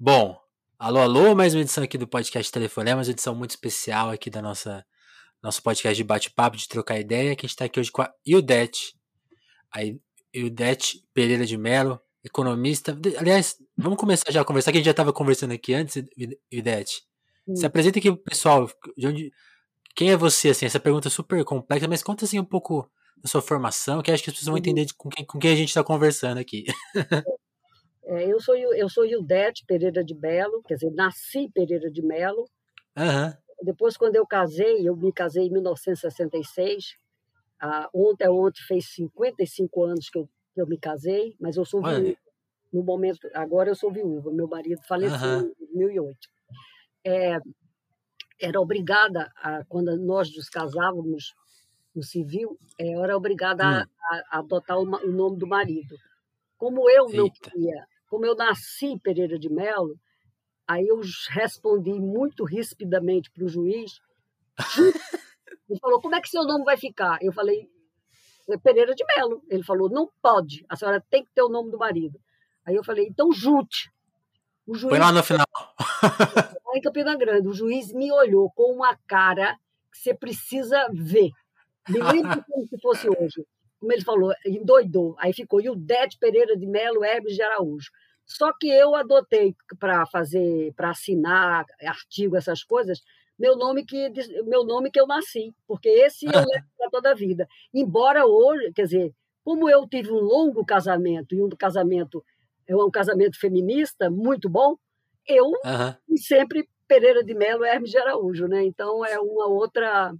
Bom, alô, alô, mais uma edição aqui do podcast Telefonemas, edição muito especial aqui da nossa nosso podcast de bate-papo, de trocar ideia, que a gente está aqui hoje com a Ildete, a Ildete Pereira de Mello, economista. Aliás, vamos começar já a conversar, que a gente já estava conversando aqui antes, Ildete. Se apresenta aqui pro pessoal, de onde, quem é você, assim, essa pergunta é super complexa, mas conta assim um pouco da sua formação, que acho que as pessoas vão uhum. entender com quem, com quem a gente está conversando aqui. É, eu sou eu sou Ildete Pereira de Melo, quer dizer, nasci Pereira de Melo. Uhum. Depois, quando eu casei, eu me casei em 1966. Ah, ontem, ontem fez 55 anos que eu, que eu me casei, mas eu sou Olha. viúva. No momento, agora eu sou viúva. Meu marido faleceu uhum. em 2008. É, era obrigada, a, quando nós nos casávamos no civil, é, era obrigada hum. a, a, adotar o, o, nome do marido. Como eu não Eita. queria como eu nasci em Pereira de Melo, aí eu respondi muito rispidamente para o juiz. Ele falou: como é que seu nome vai ficar? Eu falei: é Pereira de Melo. Ele falou: não pode, a senhora tem que ter o nome do marido. Aí eu falei: então jute. O juiz, Foi lá no final. Lá em Campina Grande, o juiz me olhou com uma cara que você precisa ver. Me lembro como se fosse hoje como ele falou, endoidou. Aí ficou Ildete Pereira de Melo Hermes de Araújo. Só que eu adotei para fazer, para assinar artigo, essas coisas, meu nome que meu nome que eu nasci, porque esse eu levo para toda a vida. Embora hoje, quer dizer, como eu tive um longo casamento e um casamento é um casamento feminista muito bom, eu uhum. sempre Pereira de Melo Hermes de Araújo, né? Então é uma outra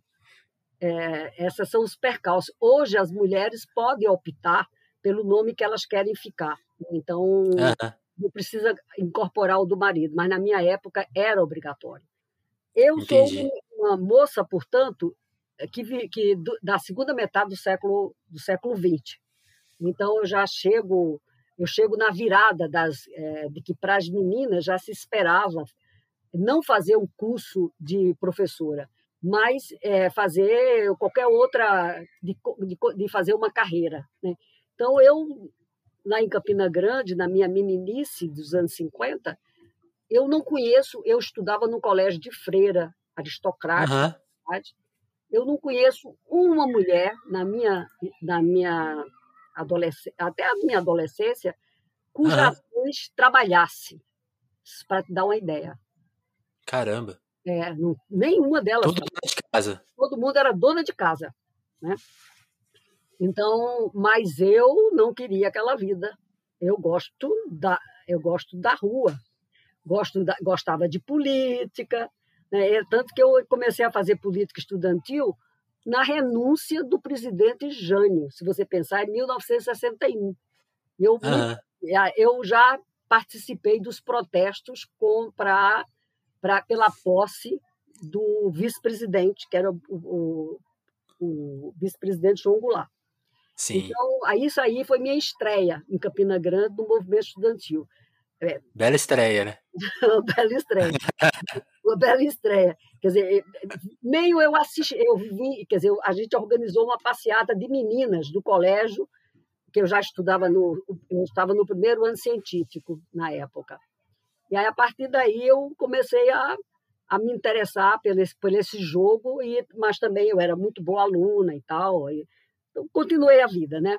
é, esses são os percalços. Hoje, as mulheres podem optar pelo nome que elas querem ficar. Então, uhum. não precisa incorporar o do marido, mas na minha época era obrigatório. Eu Entendi. sou uma moça, portanto, que, que da segunda metade do século do século XX. Então, eu já chego eu chego na virada das, é, de que para as meninas já se esperava não fazer um curso de professora, mas é, fazer qualquer outra, de, de, de, fazer uma carreira. Né? Então, eu, lá em Campina Grande, na minha meninice dos anos 50, eu não conheço, eu estudava no colégio de freira, aristocrática, uhum. eu não conheço uma mulher na minha, na minha adolescência, até a minha adolescência, cuja uhum. trabalhasse, para te dar uma ideia. Caramba! É, não, nenhuma delas. Todo mundo de casa. Todo mundo era dona de casa, né? Então, mas eu não queria aquela vida. Eu gosto da, eu gosto da rua, gosto da, gostava de política, né? É tanto que eu comecei a fazer política estudantil na renúncia do presidente Jânio, se você pensar, em 1961. Eu, uhum. eu já participei dos protestos para pra, pela posse do vice-presidente, que era o, o, o vice-presidente João Goulart. Sim. Então, aí, isso aí foi minha estreia em Campina Grande no movimento estudantil. É. Bela estreia, né? bela estreia. uma bela estreia. Quer dizer, meio eu assisti, eu vi, quer dizer, a gente organizou uma passeata de meninas do colégio, que eu já estudava no, eu estava no primeiro ano científico na época. E aí, a partir daí, eu comecei a, a me interessar por esse, por esse jogo, e, mas também eu era muito boa aluna e tal. E, então, continuei a vida, né?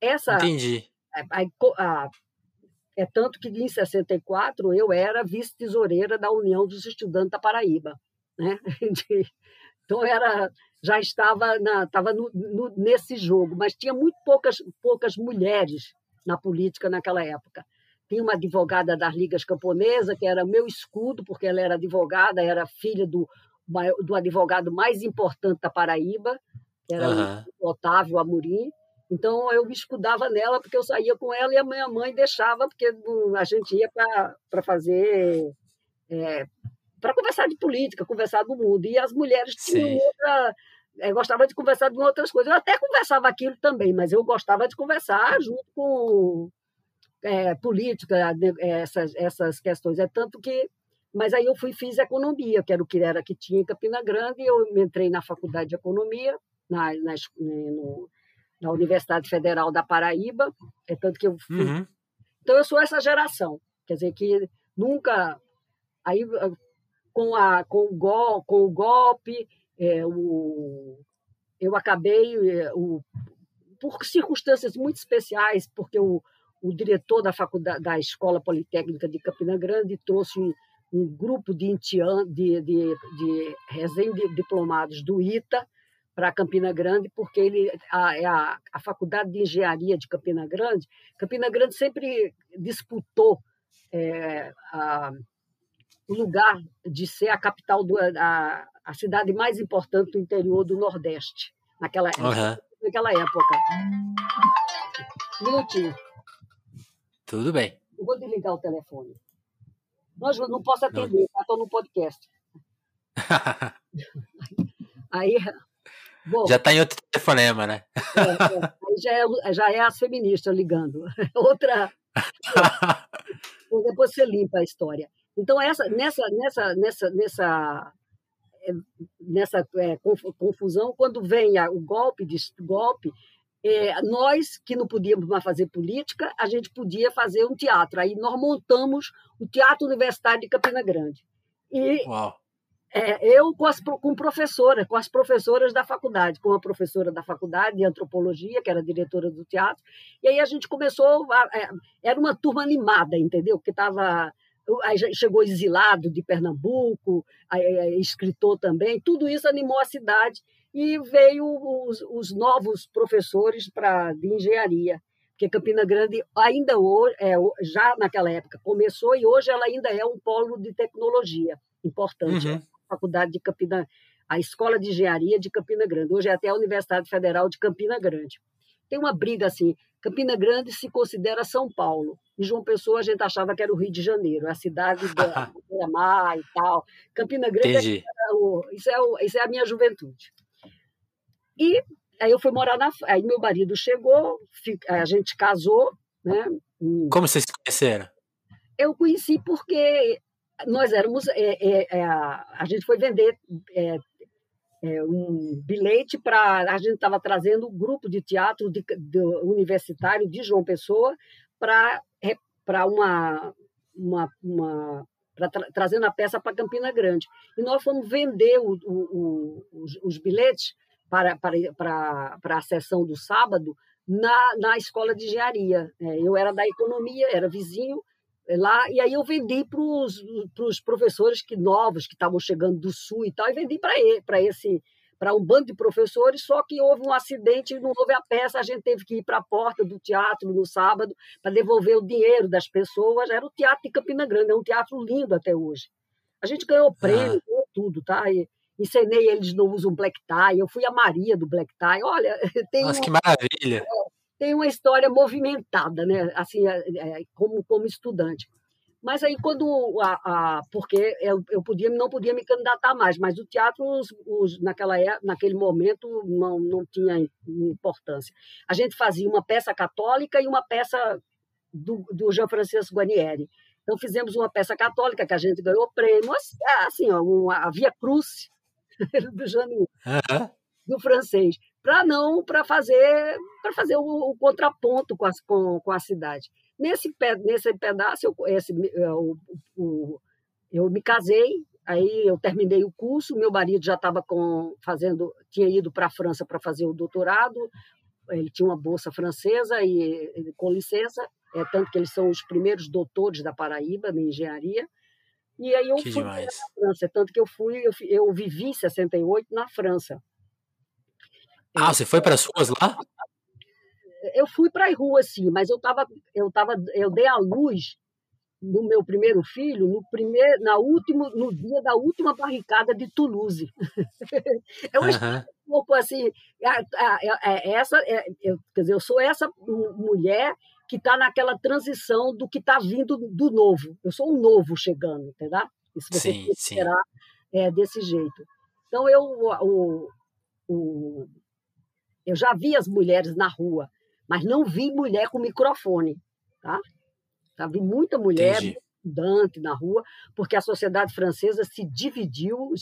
Essa, Entendi. A, a, a, é tanto que em 64 eu era vice-tesoureira da União dos Estudantes da Paraíba. Né? Então era, já estava, na, estava no, no, nesse jogo, mas tinha muito poucas, poucas mulheres na política naquela época. Tinha uma advogada das ligas camponesas, que era meu escudo, porque ela era advogada, era filha do, do advogado mais importante da Paraíba, que era uhum. o Otávio Amorim. Então, eu me escudava nela, porque eu saía com ela e a minha mãe deixava, porque a gente ia para fazer. É, para conversar de política, conversar do mundo. E as mulheres tinham Sim. outra. É, gostava de conversar de outras coisas. Eu até conversava aquilo também, mas eu gostava de conversar junto com, é, política, né, essas, essas questões. É tanto que. Mas aí eu fui fiz economia, que era o que era que tinha em Campina Grande, e eu entrei na faculdade de economia, na, na, no, na Universidade Federal da Paraíba, é tanto que eu fui. Uhum. Então eu sou essa geração, quer dizer que nunca. Aí, com, a, com, o, gol, com o golpe, é, o, eu acabei, é, o, por circunstâncias muito especiais, porque o, o diretor da faculdade da Escola Politécnica de Campina Grande trouxe um, um grupo de, intian, de, de, de recém-diplomados do ITA para Campina Grande, porque ele a, é a, a Faculdade de Engenharia de Campina Grande, Campina Grande sempre disputou é, a, o lugar de ser a capital, do, a, a cidade mais importante do interior do Nordeste, naquela, uhum. naquela época. Um minutinho. Tudo bem. Eu vou desligar o telefone. Não, não posso atender, estou no podcast. Aí, bom, já está em outro telefonema, né? É, é, aí já é, já é as feministas ligando. Outra. Depois você limpa a história. Então, essa, nessa, nessa, nessa, nessa, é, nessa é, confusão, quando vem o golpe, de, golpe é, nós que não podíamos mais fazer política, a gente podia fazer um teatro. Aí nós montamos o Teatro Universitário de Campina Grande. E é, eu com, as, com professora, com as professoras da faculdade, com a professora da faculdade de antropologia, que era diretora do teatro, e aí a gente começou, a, a, é, era uma turma animada, entendeu? Porque estava chegou exilado de Pernambuco, escritor também, tudo isso animou a cidade e veio os, os novos professores para de engenharia, porque Campina Grande ainda hoje, é, já naquela época começou e hoje ela ainda é um polo de tecnologia importante, uhum. a faculdade de Campina, a escola de engenharia de Campina Grande, hoje é até a Universidade Federal de Campina Grande. Tem uma briga assim, Campina Grande se considera São Paulo. E João Pessoa a gente achava que era o Rio de Janeiro, a cidade da mar e tal. Campina Grande, é isso, é isso é a minha juventude. E aí eu fui morar na. Aí meu marido chegou, a gente casou, né? Como vocês se conheceram? Eu conheci porque nós éramos. É, é, é, a gente foi vender é, é, um bilhete para. A gente estava trazendo um grupo de teatro de, de, universitário de João Pessoa para uma, uma, uma tra, trazendo a peça para Campina Grande. E nós fomos vender o, o, o, os, os bilhetes para, para, para, para a sessão do sábado na, na escola de engenharia. É, eu era da economia, era vizinho é, lá, e aí eu vendi para os professores que novos que estavam chegando do sul e tal, e vendi para esse para um bando de professores, só que houve um acidente e não houve a peça, a gente teve que ir para a porta do teatro no sábado para devolver o dinheiro das pessoas. Era o Teatro de Campina Grande, é um teatro lindo até hoje. A gente ganhou prêmio, ah. tudo, tá? E, ensinei eles no uso black tie, eu fui a Maria do black tie. Olha, tem Nossa, uma, que maravilha! É, tem uma história movimentada, né? Assim, é, é, como, como estudante. Mas aí quando a, a porque eu, eu podia não podia me candidatar mais, mas o teatro os, os, naquela naquele momento não, não tinha importância. A gente fazia uma peça católica e uma peça do, do Jean Francisco Guarnieri. Então fizemos uma peça católica que a gente ganhou prêmio, assim, ó, uma, a Via Cruz do Janine, uhum. do francês, para não para fazer para fazer o, o, contraponto com, as, com, com a cidade. Nesse, nesse pedaço, eu, esse, eu, o, eu me casei, aí eu terminei o curso, meu marido já estava fazendo, tinha ido para a França para fazer o doutorado, ele tinha uma bolsa francesa e com licença, é tanto que eles são os primeiros doutores da Paraíba em engenharia. E aí eu que fui demais. para França, tanto que eu fui, eu, eu vivi em 68 na França. Ah, você foi para as ruas lá? Eu fui para as ruas, sim, mas eu tava, eu tava, eu dei a luz no meu primeiro filho no primeiro, na último, no dia da última barricada de Toulouse. é uma uhum. um pouco assim, é, essa, é, eu, quer dizer, eu sou essa mulher que está naquela transição do que está vindo do novo. Eu sou um novo chegando, entendeu? E se você sim, considerar é, desse jeito. Então, eu, o, o, eu já vi as mulheres na rua, mas não vi mulher com microfone. Tá? Já vi muita mulher estudante na rua, porque a sociedade francesa se dividiu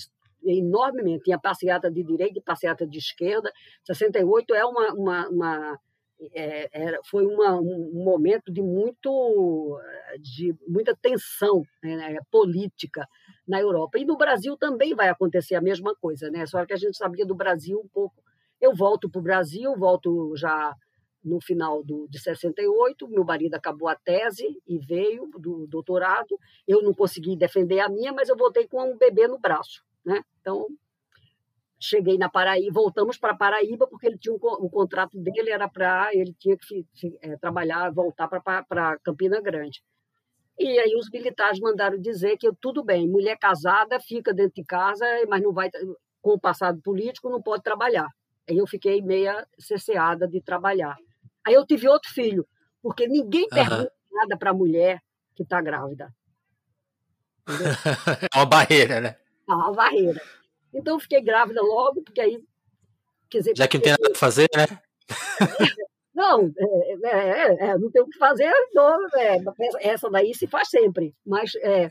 enormemente. Tinha passeata de direita e passeata de esquerda. 68 é uma, uma, uma é, era, foi uma, um momento de muito de muita tensão né, política na Europa e no Brasil também vai acontecer a mesma coisa, né? Só que a gente sabia do Brasil um pouco. Eu volto para o Brasil, volto já no final do, de 68, meu marido acabou a tese e veio do doutorado. Eu não consegui defender a minha, mas eu voltei com um bebê no braço, né? Então cheguei na Paraíba, voltamos para Paraíba porque ele tinha um, o contrato dele era para ele tinha que é, trabalhar, voltar para Campina Grande. E aí os militares mandaram dizer que tudo bem, mulher casada fica dentro de casa, mas não vai com o passado político não pode trabalhar. Aí eu fiquei meia cesseada de trabalhar. Aí eu tive outro filho, porque ninguém pergunta uhum. nada para a mulher que está grávida. é uma barreira, né? É uma barreira. Então eu fiquei grávida logo, porque aí. Quer dizer, Já que não tem nada a fazer, né? Não, é, é, é, não tem o que fazer, não, é, essa daí se faz sempre. Mas é,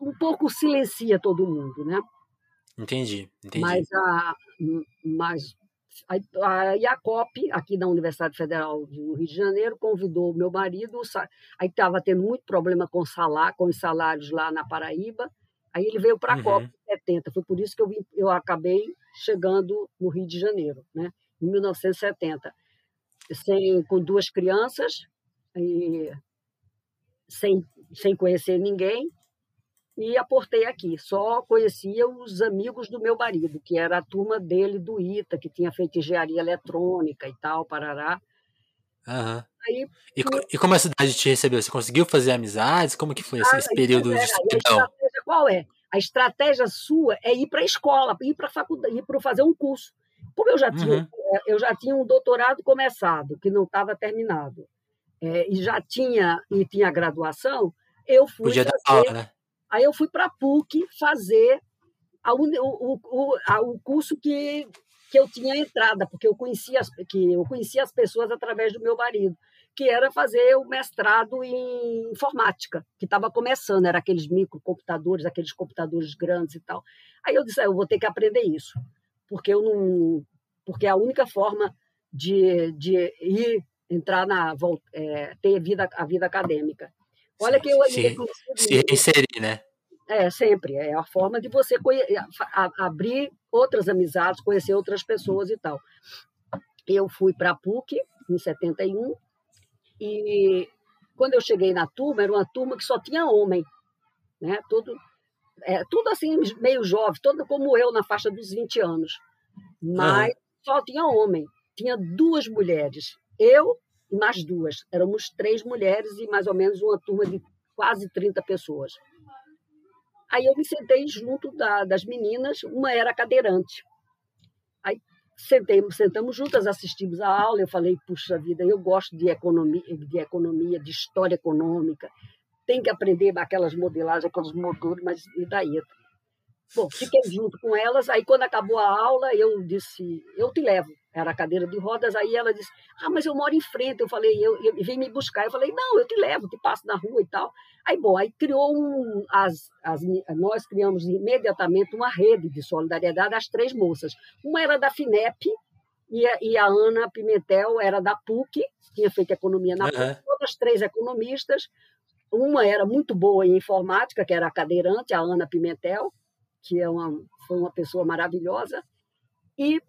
um pouco silencia todo mundo, né? Entendi, entendi. Mas a, mas a, a IACOP, aqui da Universidade Federal do Rio de Janeiro, convidou o meu marido, aí estava tendo muito problema com, salário, com os salários lá na Paraíba, Aí ele veio para a uhum. Copa em 70. Foi por isso que eu, vim, eu acabei chegando no Rio de Janeiro, né? em 1970. Sem, com duas crianças, e, sem, sem conhecer ninguém, e aportei aqui. Só conhecia os amigos do meu marido, que era a turma dele do ITA, que tinha feito engenharia eletrônica e tal, parará. Uhum. Aí, e, e, como a cidade te recebeu? Você conseguiu fazer amizades? Como que foi esse, esse período de escuridão? qual é? A estratégia sua é ir para a escola, ir para a faculdade, ir para fazer um curso. Como eu já tinha, uhum. É, eu já tinha um doutorado começado, que não estava terminado, é, e já tinha e tinha graduação, eu fui Podia fazer, dar aula, né? Aí eu fui para a PUC fazer a, o, o, o, a, o curso que, que eu tinha entrada, porque eu conhecia, as, que eu conhecia as pessoas através do meu marido que era fazer o mestrado em informática, que estava começando, era aqueles microcomputadores, aqueles computadores grandes e tal. Aí eu disse, ah, eu vou ter que aprender isso, porque eu não, porque é a única forma de, de ir entrar na é, ter vida a vida acadêmica. Olha que eu se, se inserir, né? É, sempre. É a forma de você abrir outras amizades, conhecer outras pessoas e tal. Eu fui para a PUC em 71, e quando eu cheguei na turma, era uma turma que só tinha homem, né? Tudo, é, tudo assim, meio jovem, todo como eu, na faixa dos 20 anos. Mas só tinha homem. Tinha duas mulheres. Eu e mais duas. Éramos três mulheres e mais ou menos uma turma de quase 30 pessoas. Aí eu me sentei junto da, das meninas, uma era cadeirante. Sentei, sentamos juntas, assistimos a aula. Eu falei, puxa vida, eu gosto de economia, de economia, de história econômica. Tem que aprender aquelas modelagens, aqueles motores, mas e daí? Bom, fiquei junto com elas. Aí, quando acabou a aula, eu disse: Eu te levo. Era a cadeira de rodas. Aí ela disse: Ah, mas eu moro em frente. Eu falei: Eu, eu vem me buscar. Eu falei: Não, eu te levo, te passo na rua e tal. Aí, bom, aí criou um. As, as, nós criamos imediatamente uma rede de solidariedade às três moças. Uma era da FINEP e a, e a Ana Pimentel era da PUC, tinha feito economia na PUC, uhum. todas três economistas. Uma era muito boa em informática, que era a cadeirante, a Ana Pimentel, que é uma, foi uma pessoa maravilhosa. E,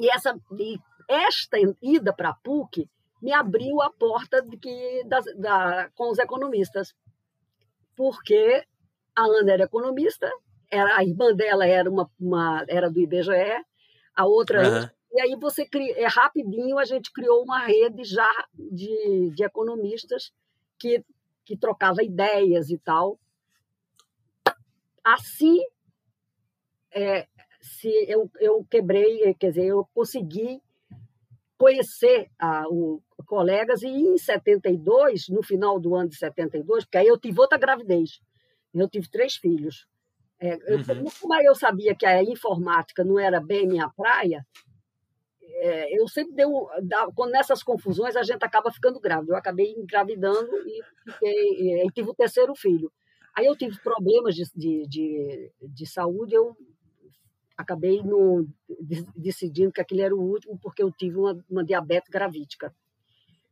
e essa, e esta ida para a PUC me abriu a porta de que, da, da, com os economistas, porque a Ana era economista, era, a irmã dela era, uma, uma, era do IBGE, a outra. Uhum. E aí você cria, é rapidinho a gente criou uma rede já de, de economistas que, que trocava ideias e tal. Assim, é, se eu, eu quebrei, quer dizer, eu consegui conhecer a, o, colegas, e em 72, no final do ano de 72, porque aí eu tive outra gravidez, eu tive três filhos. É, uhum. eu, como eu sabia que a informática não era bem minha praia, é, eu sempre dei um, quando nessas confusões a gente acaba ficando grávida. Eu acabei engravidando e, fiquei, e tive o terceiro filho. Aí eu tive problemas de, de, de, de saúde, eu acabei no, decidindo que aquele era o último porque eu tive uma, uma diabetes gravídica.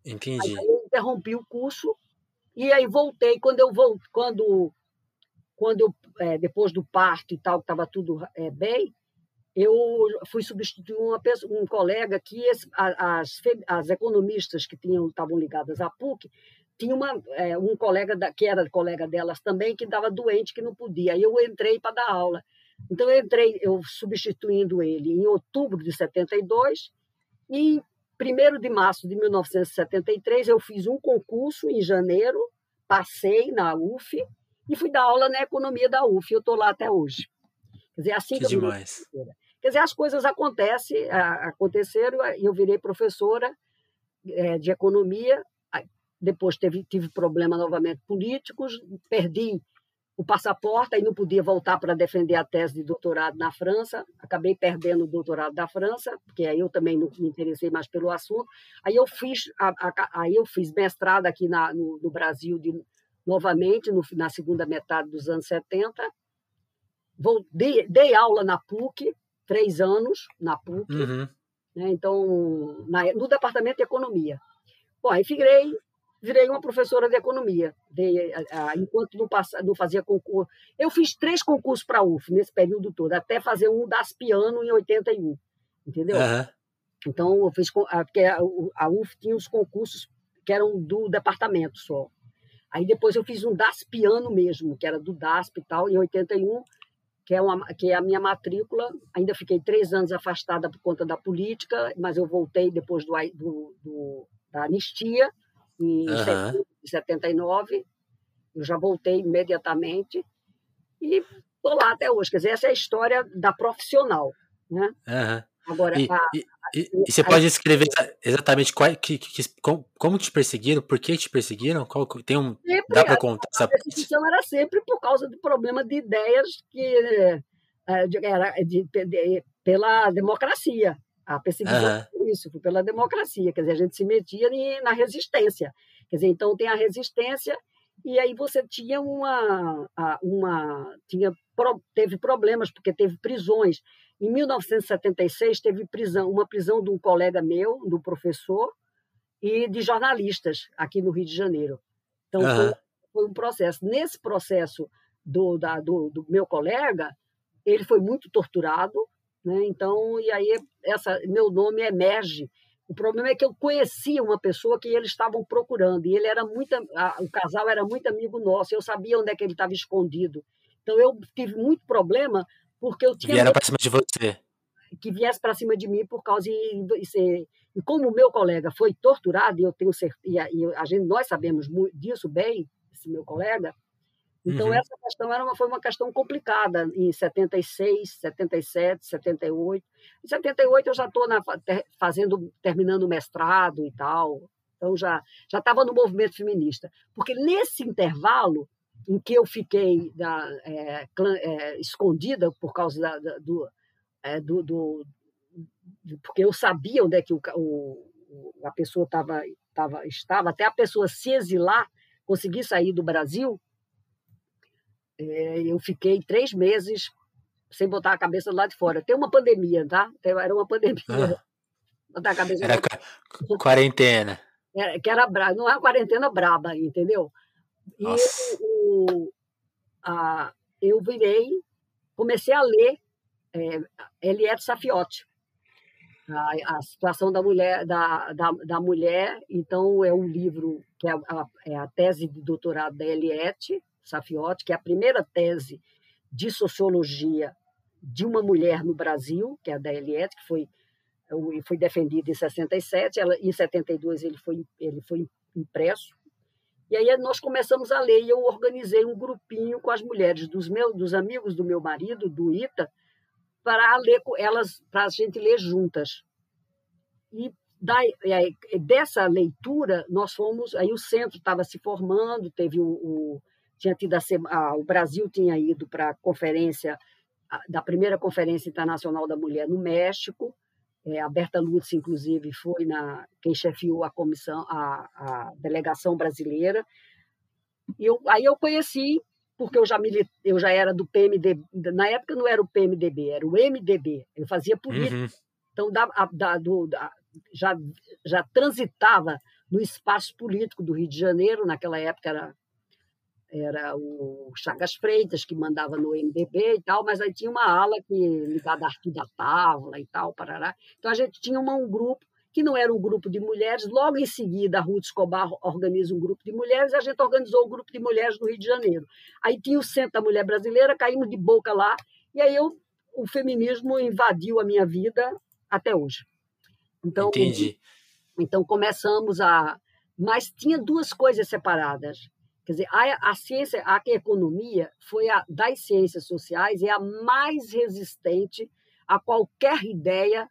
Entendi. Aí eu interrompi o curso e aí voltei. Quando eu voltei, quando, quando eu, é, depois do parto e tal, que estava tudo é, bem, eu fui substituir uma pessoa, um colega que esse, as, as economistas que tinham estavam ligadas à PUC tinha uma, é, um colega da, que era colega delas também que estava doente que não podia. Aí eu entrei para dar aula. Então eu entrei, eu substituindo ele em outubro de 72 e em 1 de março de 1973 eu fiz um concurso em janeiro, passei na UF e fui dar aula na economia da UF. Eu estou lá até hoje. Quer dizer, assim que, que demais. Quer dizer, as coisas acontecem, aconteceram e eu virei professora é, de economia. Depois teve, tive problema novamente políticos, perdi o passaporte, aí não podia voltar para defender a tese de doutorado na França. Acabei perdendo o doutorado da França, porque aí eu também não me interessei mais pelo assunto. Aí eu fiz, a, a, aí eu fiz mestrado aqui na, no, no Brasil de, novamente, no, na segunda metade dos anos 70. Vou, dei, dei aula na PUC, três anos na PUC, uhum. né? então, na, no departamento de economia. Bom, aí virei, virei uma professora de economia, de, a, a, enquanto não, passa, não fazia concurso. Eu fiz três concursos para a UF nesse período todo, até fazer um das piano em 81, entendeu? Uhum. Então, eu fiz, porque a, a UF tinha os concursos que eram do departamento só. Aí depois eu fiz um das piano mesmo, que era do DASP e tal, em 81, que é, uma, que é a minha matrícula. Ainda fiquei três anos afastada por conta da política, mas eu voltei depois do, do, do da anistia, em uhum. 79. Eu já voltei imediatamente e estou lá até hoje. Quer dizer, essa é a história da profissional. Né? Uhum. Agora, e, a, e, e, e, você a, pode escrever exatamente qual, que, que, como, como te perseguiram, por que te perseguiram? Qual, tem um, sempre, dá para contar? A, a perseguição era sempre por causa do problema de ideias que é, era de, de, de, pela democracia. A perseguição uhum. isso, foi pela democracia. Quer dizer, a gente se metia na resistência. Quer dizer, então tem a resistência e aí você tinha uma, uma tinha, teve problemas porque teve prisões. Em 1976 teve prisão, uma prisão de um colega meu, do professor e de jornalistas aqui no Rio de Janeiro. Então uhum. foi, foi, um processo. Nesse processo do, da, do, do, meu colega, ele foi muito torturado, né? Então e aí essa meu nome emerge. O problema é que eu conhecia uma pessoa que eles estavam procurando e ele era muito, a, o casal era muito amigo nosso. Eu sabia onde é que ele estava escondido. Então eu tive muito problema porque eu tinha. Vieram para cima de você. Que viesse para cima de mim por causa de. de e como o meu colega foi torturado, e eu tenho certeza, e a, gente, nós sabemos disso bem, esse meu colega, então uhum. essa questão era uma, foi uma questão complicada em 76, 77, 78. Em 78 eu já estou fazendo, terminando o mestrado e tal, então já já estava no movimento feminista, porque nesse intervalo em que eu fiquei da, é, clã, é, escondida por causa da, da, do, é, do, do, porque eu sabia onde é que o, o a pessoa tava, tava, estava, até a pessoa se exilar, conseguir sair do Brasil, eu fiquei três meses sem botar a cabeça do lado de fora. Tem uma pandemia, tá? Era uma pandemia. Ah. Botar a cabeça era quarentena. Era, que era braba, não é uma quarentena braba, entendeu? E Nossa. eu, a, eu virei, comecei a ler é, Eliette Safiotti, a, a, situação da mulher, da, da, da, mulher. Então, é um livro que é a, é a tese de doutorado da Eliette Safiotti, que é a primeira tese de sociologia de uma mulher no Brasil, que é a da Eliette, que foi, foi defendida em 67, ela, em 72 ele foi, ele foi impresso, e aí nós começamos a ler e eu organizei um grupinho com as mulheres dos meus, dos amigos do meu marido, do Ita, para ler com elas, para a gente ler juntas. E da, dessa leitura nós fomos, aí o centro estava se formando, teve o, o tinha tido a, a, o Brasil tinha ido para a conferência da primeira conferência internacional da mulher no México, é, a Berta Lutz, inclusive, foi na, quem chefiou a comissão, a, a delegação brasileira. E eu, aí eu conheci porque eu já, milit... eu já era do PMDB. Na época não era o PMDB, era o MDB. Eu fazia política. Uhum. Então, da, da, do, da, já, já transitava no espaço político do Rio de Janeiro. Naquela época era, era o Chagas Freitas, que mandava no MDB e tal, mas aí tinha uma ala que ligada a Arthur da Távola e tal, parará. Então, a gente tinha uma, um grupo que não era um grupo de mulheres. Logo em seguida, a Ruth Escobar organiza um grupo de mulheres, e a gente organizou o um grupo de mulheres no Rio de Janeiro. Aí tinha o Centro da Mulher Brasileira, caímos de boca lá, e aí eu, o feminismo invadiu a minha vida até hoje. Então, Entendi. Então começamos a. Mas tinha duas coisas separadas. Quer dizer, a, a ciência, a economia foi a das ciências sociais é a mais resistente a qualquer ideia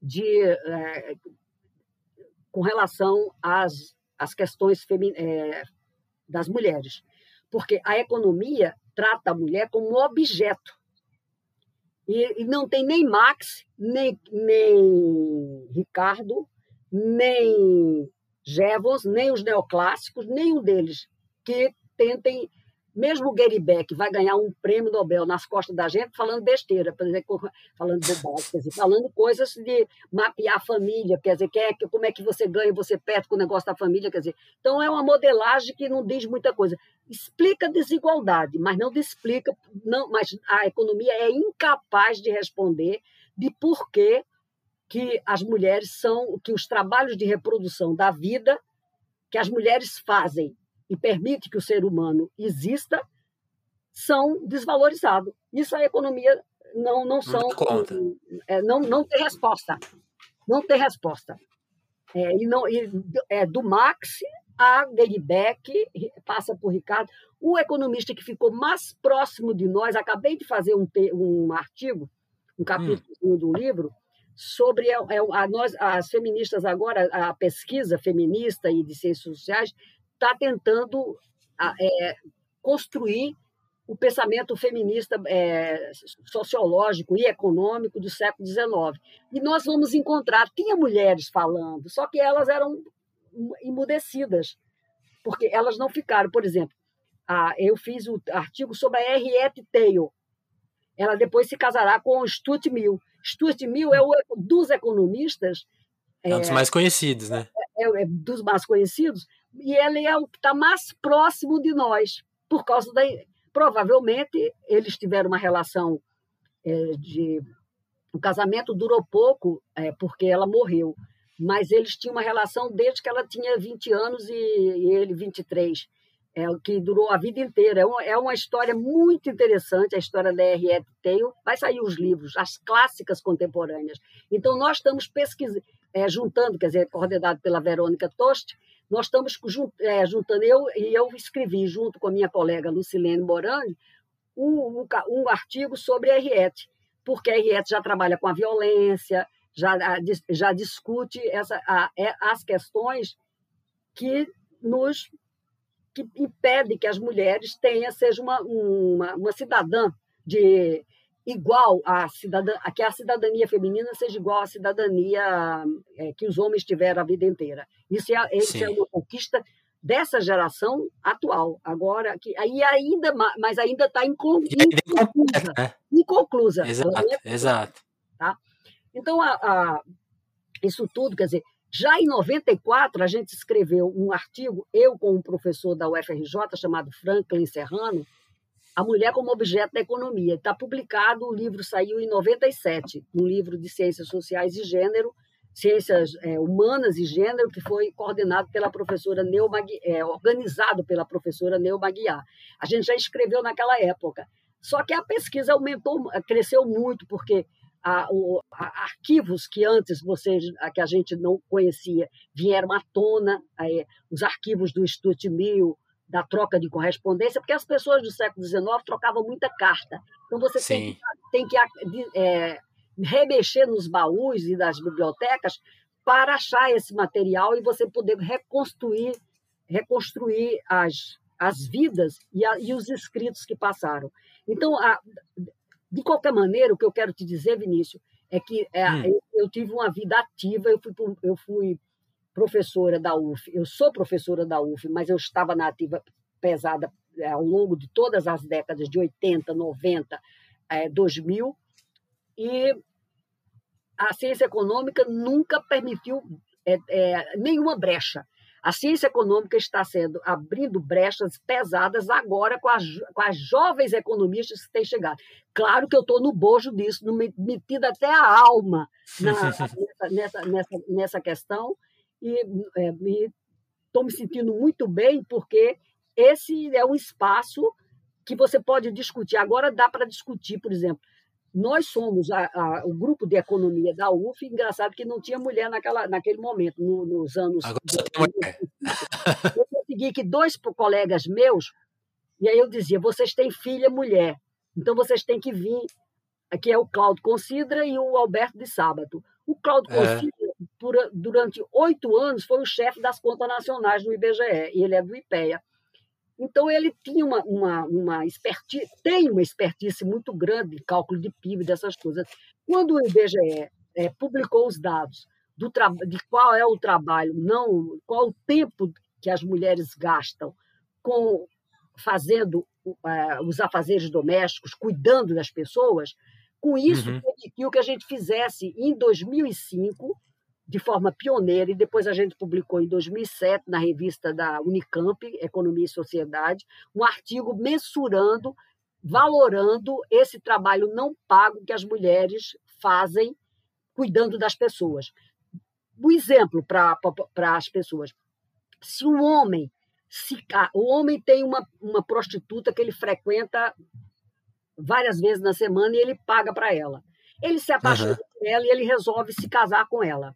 de é, com relação às, às questões é, das mulheres. Porque a economia trata a mulher como objeto. E, e não tem nem Marx, nem, nem Ricardo, nem Jevons, nem os neoclássicos, nenhum deles que tentem mesmo o Gary Beck vai ganhar um prêmio Nobel nas costas da gente falando besteira, falando bobagem, falando coisas de mapear a família, quer dizer, quer, como é que você ganha, você perde com o negócio da família, quer dizer. Então é uma modelagem que não diz muita coisa. Explica desigualdade, mas não explica, não, mas a economia é incapaz de responder de por que que as mulheres são, que os trabalhos de reprodução da vida que as mulheres fazem e permite que o ser humano exista são desvalorizados. Isso a economia não não são não, é, não não tem resposta, não tem resposta. É, e não e, é do Max a Beck passa por Ricardo. O economista que ficou mais próximo de nós, acabei de fazer um, um artigo, um capítulo hum. do livro, sobre a, é, a, nós, as feministas agora, a pesquisa feminista e de ciências sociais está tentando é, construir o pensamento feminista é, sociológico e econômico do século XIX. E nós vamos encontrar, tinha mulheres falando, só que elas eram emudecidas, porque elas não ficaram. Por exemplo, a, eu fiz o artigo sobre a Henriette Taylor. Ela depois se casará com Stuart Mill. Stuart Mill é o dos economistas. É um dos é, mais conhecidos, né? É, é, dos mais conhecidos, e ele é o que está mais próximo de nós, por causa da. Provavelmente eles tiveram uma relação é, de. O casamento durou pouco, é, porque ela morreu, mas eles tinham uma relação desde que ela tinha 20 anos e, e ele 23, é, que durou a vida inteira. É uma, é uma história muito interessante, a história da R.E. Taylor. Vai sair os livros, as clássicas contemporâneas. Então, nós estamos pesquisando, é, juntando, quer dizer, coordenado pela Verônica Tost, nós estamos é, juntando, eu e eu escrevi junto com a minha colega Lucilene Morani um, um, um artigo sobre a Henriette, porque a Henriette já trabalha com a violência, já, já discute essa, a, é, as questões que nos que impede que as mulheres tenham, seja uma, uma, uma cidadã de igual à cidadã, que a cidadania feminina seja igual à cidadania é, que os homens tiveram a vida inteira. Isso é, isso é uma conquista dessa geração atual. Agora, que aí ainda, mas ainda está inconclusa. Né? Inconclusa. Exato, é, exato. Tá? Então, a, a, isso tudo, quer dizer, já em 94, a gente escreveu um artigo, eu com um professor da UFRJ chamado Franklin Serrano, a Mulher como Objeto da Economia. Está publicado, o livro saiu em 97, um livro de Ciências Sociais e Gênero, Ciências é, Humanas e Gênero, que foi coordenado pela professora Neu é, organizado pela professora Neu Maguiar. A gente já escreveu naquela época. Só que a pesquisa aumentou, cresceu muito, porque a, o, a, arquivos que antes vocês, a, que a gente não conhecia vieram à tona, aí, os arquivos do Stuart Mill, da troca de correspondência, porque as pessoas do século XIX trocavam muita carta. Então você Sim. tem, tem que é, remexer nos baús e das bibliotecas para achar esse material e você poder reconstruir, reconstruir as, as vidas e, a, e os escritos que passaram. Então, a, de qualquer maneira, o que eu quero te dizer, Vinícius, é que é, hum. eu, eu, tive uma vida ativa, eu fui, eu fui professora da UF. Eu sou professora da UF, mas eu estava na ativa pesada ao longo de todas as décadas de 80, 90, é, 2000, e a ciência econômica nunca permitiu é, é, nenhuma brecha. A ciência econômica está sendo abrindo brechas pesadas agora com as, com as jovens economistas que têm chegado. Claro que eu estou no bojo disso, metida até a alma na, nessa, nessa, nessa questão, e é, estou me sentindo muito bem, porque esse é um espaço que você pode discutir. Agora dá para discutir, por exemplo, nós somos a, a, o grupo de economia da UF, engraçado que não tinha mulher naquela, naquele momento, no, nos anos. Agora só tem mulher. Eu consegui que dois colegas meus, e aí eu dizia: vocês têm filha mulher, então vocês têm que vir. Aqui é o Cláudio Considra e o Alberto de Sábado. O Cláudio é. Considra, durante oito anos, foi o chefe das contas nacionais do IBGE, e ele é do IPEA. Então, ele tinha uma, uma, uma expertise, tem uma expertise muito grande de cálculo de PIB, dessas coisas. Quando o IBGE é, publicou os dados do de qual é o trabalho, não qual o tempo que as mulheres gastam com fazendo uh, os afazeres domésticos, cuidando das pessoas, com isso uhum. permitiu que a gente fizesse em 2005 de forma pioneira, e depois a gente publicou em 2007, na revista da Unicamp, Economia e Sociedade, um artigo mensurando, valorando esse trabalho não pago que as mulheres fazem cuidando das pessoas. Um exemplo para as pessoas: se um homem, se, o homem tem uma, uma prostituta que ele frequenta várias vezes na semana e ele paga para ela. Ele se apaixona uhum. por ela e ele resolve se casar com ela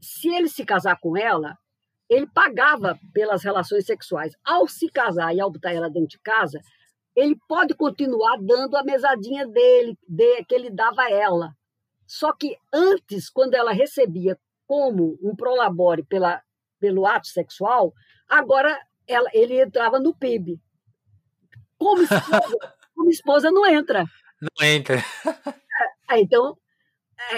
se ele se casar com ela, ele pagava pelas relações sexuais. Ao se casar e ao botar ela dentro de casa, ele pode continuar dando a mesadinha dele, de, que ele dava a ela. Só que antes, quando ela recebia como um prolabore pela, pelo ato sexual, agora ela, ele entrava no PIB. Como esposa, como esposa não entra. Não entra. É, então, é, é,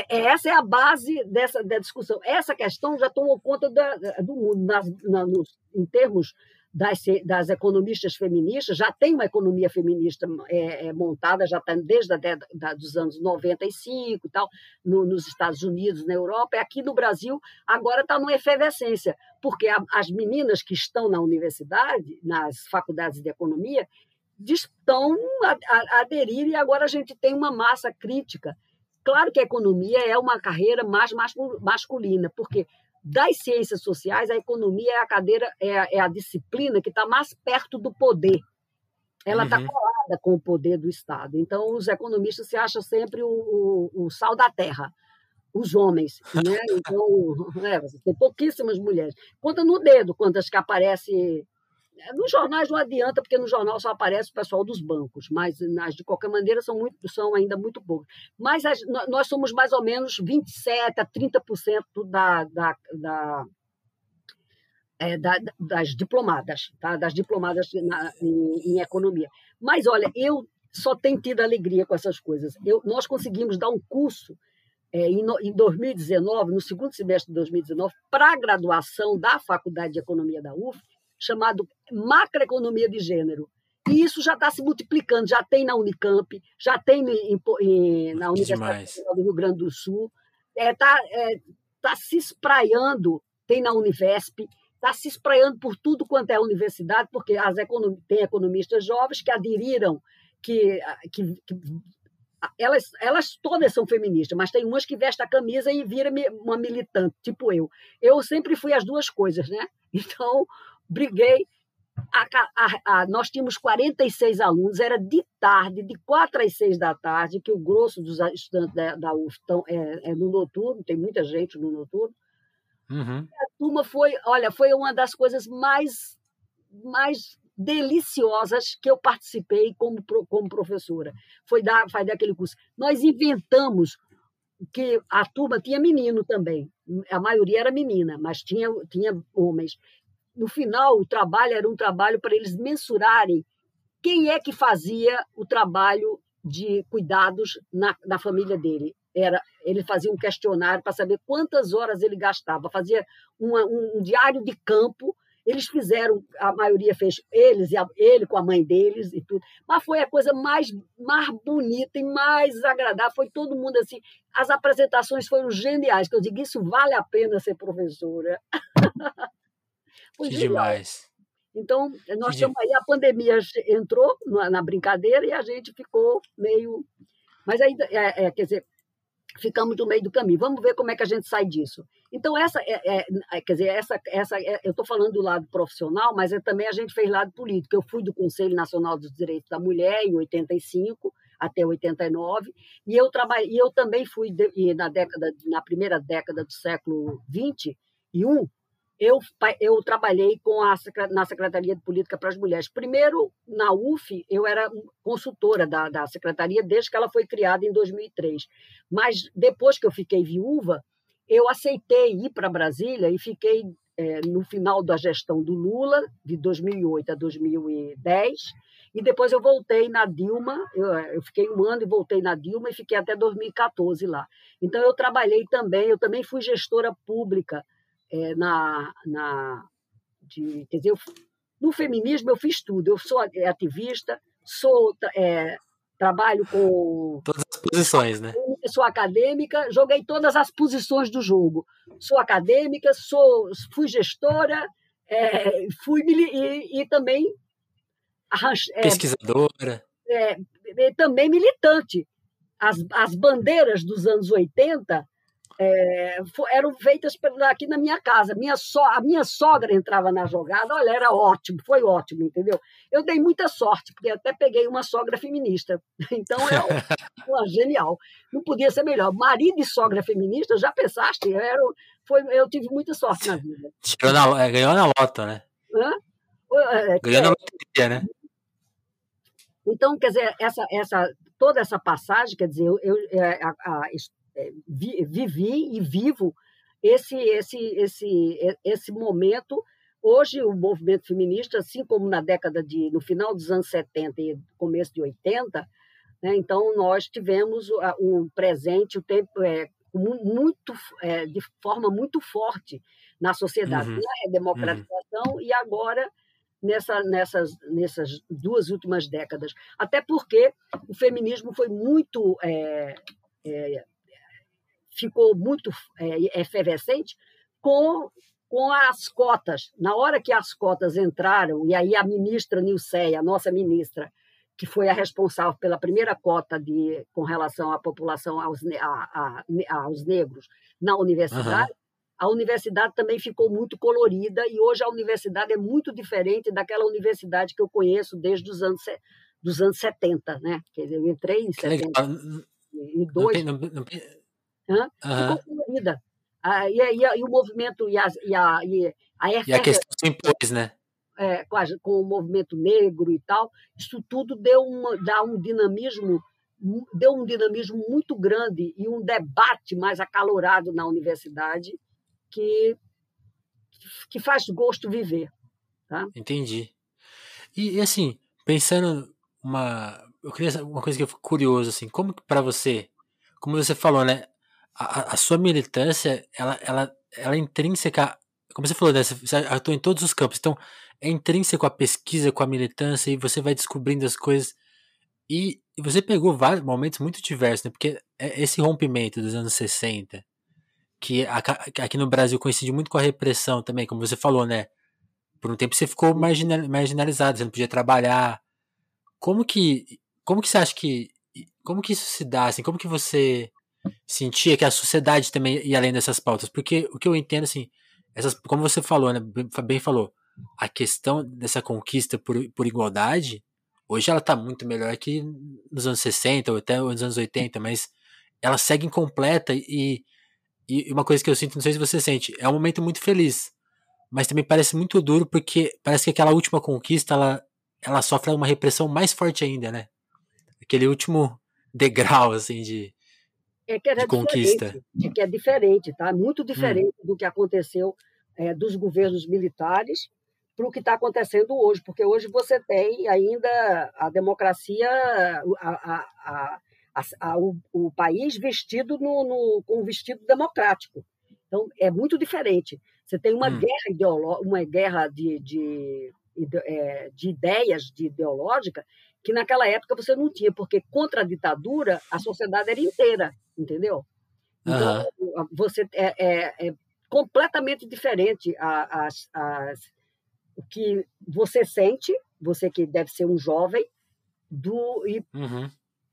essa é a base dessa da discussão. Essa questão já tomou conta da, do mundo, nas, na, nos, em termos das, das, economistas feministas, já tem uma economia feminista é, é, montada, já está desde a década dos anos 95 e tal, no, nos Estados Unidos, na Europa, e aqui no Brasil agora está numa efervescência, porque a, as meninas que estão na universidade, nas faculdades de economia, estão a, a aderir e agora a gente tem uma massa crítica Claro que a economia é uma carreira mais masculina, porque das ciências sociais, a economia é a cadeira, é a, é a disciplina que está mais perto do poder. Ela está uhum. colada com o poder do Estado. Então, os economistas se acham sempre o, o, o sal da terra, os homens. Né? Então, é, tem pouquíssimas mulheres. Conta no dedo quantas que aparecem nos jornais não adianta, porque no jornal só aparece o pessoal dos bancos, mas nas, de qualquer maneira são, muito, são ainda muito poucos. Mas as, nós somos mais ou menos 27% a 30% da, da, da, é, da, das diplomadas, tá? das diplomadas na, em, em, economia. Mas, olha, eu só tenho tido alegria com essas coisas. Eu, nós conseguimos dar um curso é, em, em 2019, no segundo semestre de 2019, para a graduação da Faculdade de Economia da UF, chamado Macroeconomia de Gênero. E isso já está se multiplicando, já tem na Unicamp, já tem em, em, na Universidade do Rio Grande do Sul, está é, tá, é, tá se espraiando, tem na Univesp, está se espraiando por tudo quanto é universidade, porque as econom tem economistas jovens que aderiram, que, que, que elas, elas todas são feministas, mas tem umas que vestem a camisa e vira uma militante, tipo eu. Eu sempre fui as duas coisas, né? Então, briguei. A, a, a, nós tínhamos 46 alunos, era de tarde, de 4 às 6 da tarde, que o grosso dos estudantes da, da UF tão, é, é, no noturno, tem muita gente no noturno. Uhum. A turma foi, olha, foi uma das coisas mais, mais deliciosas que eu participei como, como professora. Foi dar, fazer aquele curso. Nós inventamos que a turma tinha menino também. A maioria era menina, mas tinha, tinha homens no final, o trabalho era um trabalho para eles mensurarem quem é que fazia o trabalho de cuidados na, na família dele. Era, ele fazia um questionário para saber quantas horas ele gastava, fazia uma, um, um diário de campo Eles fizeram, a maioria fez, eles e a, ele com a mãe deles e tudo. Mas foi a coisa mais, mais bonita e mais agradável. Foi todo mundo assim. As apresentações foram geniais, que eu digo, isso vale a pena ser professora. foi que demais. Então, nós estamos aí, a pandemia entrou na, na, brincadeira e a gente ficou meio. Mas ainda, é, é, quer dizer, ficamos no meio do caminho. Vamos ver como é que a gente sai disso. Então, essa é, é, é quer dizer, essa, essa é, eu estou falando do lado profissional, mas é, também a gente fez lado político. Eu fui do Conselho Nacional dos Direitos da Mulher em 85 até 89, e eu trabalhei, e eu também fui de, na década, na primeira década do século 21, eu, eu trabalhei com a, na Secretaria de Política para as Mulheres. Primeiro, na UF, eu era consultora da, da secretaria desde que ela foi criada em 2003. Mas depois que eu fiquei viúva, eu aceitei ir para Brasília e fiquei é, no final da gestão do Lula, de 2008 a 2010, e depois eu voltei na Dilma, eu, eu, fiquei um ano e voltei na Dilma e fiquei até 2014 lá. Então eu trabalhei também, eu também fui gestora pública é, na, na de, quer dizer, eu, no feminismo eu fiz tudo. Eu sou ativista, sou é, trabalho com todas as posições, né? Sou acadêmica, joguei todas as posições do jogo. Sou acadêmica, sou fui gestora, é, fui e, e também é, pesquisadora, é, também militante. As, as bandeiras dos anos 80 é, eram feitas aqui na minha casa. Minha so, a minha sogra entrava na jogada, olha, era ótimo, foi ótimo, entendeu? Eu dei muita sorte, porque até peguei uma sogra feminista. Então, é uma, genial. Não podia ser melhor. Marido e sogra feminista, já pensaste? Eu, era, foi, eu tive muita sorte na vida. Na, é, ganhou na loto, né? Hã? É, ganhou na loteria, né? Então, quer dizer, essa, essa, toda essa passagem, quer dizer, eu, eu a, a, é, vivi e vivo esse, esse, esse, esse momento. Hoje, o movimento feminista, assim como na década de, no final dos anos 70 e começo de 80, né, então nós tivemos um presente, o tempo é, muito, é, de forma muito forte na sociedade, uhum. na democratização uhum. e agora nessa, nessas, nessas duas últimas décadas. Até porque o feminismo foi muito é, é, ficou muito é, efervescente com, com as cotas. Na hora que as cotas entraram, e aí a ministra Nilceia, a nossa ministra, que foi a responsável pela primeira cota de, com relação à população, aos, a, a, aos negros na universidade, uhum. a universidade também ficou muito colorida e hoje a universidade é muito diferente daquela universidade que eu conheço desde os anos, dos anos 70, né? Quer dizer, eu entrei em 72. Não, não, não, né? Uhum. ficou colorida. Ah, e, e, e, o movimento e a, e a, e a, e a questão se impôs, né? É, com, a, com, o movimento negro e tal, isso tudo deu uma, dá um dinamismo, deu um dinamismo muito grande e um debate mais acalorado na universidade que, que faz gosto viver. Tá? Entendi. E, assim, pensando uma, eu queria uma coisa que eu fico curioso assim, como para você, como você falou, né? A, sua militância, ela, ela, ela é intrínseca, como você falou, né, você atua em todos os campos, então é intrínseco a pesquisa, com a militância, e você vai descobrindo as coisas. E, e você pegou vários momentos muito diversos, né, porque é esse rompimento dos anos 60, que aqui no Brasil coincide muito com a repressão também, como você falou, né? Por um tempo você ficou marginalizado, você não podia trabalhar. Como que, como que você acha que, como que isso se dá, assim, como que você sentia que a sociedade também ia além dessas pautas. Porque o que eu entendo, assim, essas, como você falou, né, bem falou, a questão dessa conquista por, por igualdade, hoje ela está muito melhor que nos anos 60 ou até nos anos 80, mas ela segue incompleta e, e uma coisa que eu sinto, não sei se você sente, é um momento muito feliz, mas também parece muito duro porque parece que aquela última conquista, ela, ela sofre uma repressão mais forte ainda, né? Aquele último degrau, assim, de, é que era de conquista. É que é diferente, tá? Muito hum. diferente hum. do que aconteceu é, dos governos militares para o que está acontecendo hoje, porque hoje você tem ainda a democracia, a, a, a, o, o, país vestido no, no, com um vestido democrático. Então, é muito diferente. Você tem uma hum. guerra ideológica, uma guerra de, de, de, é, de ideias de ideológica que naquela época você não tinha, porque contra a ditadura a sociedade era inteira, entendeu? Então, uhum. você é, é, é, completamente diferente as, as, o que você sente, você que deve ser um jovem, do e uhum.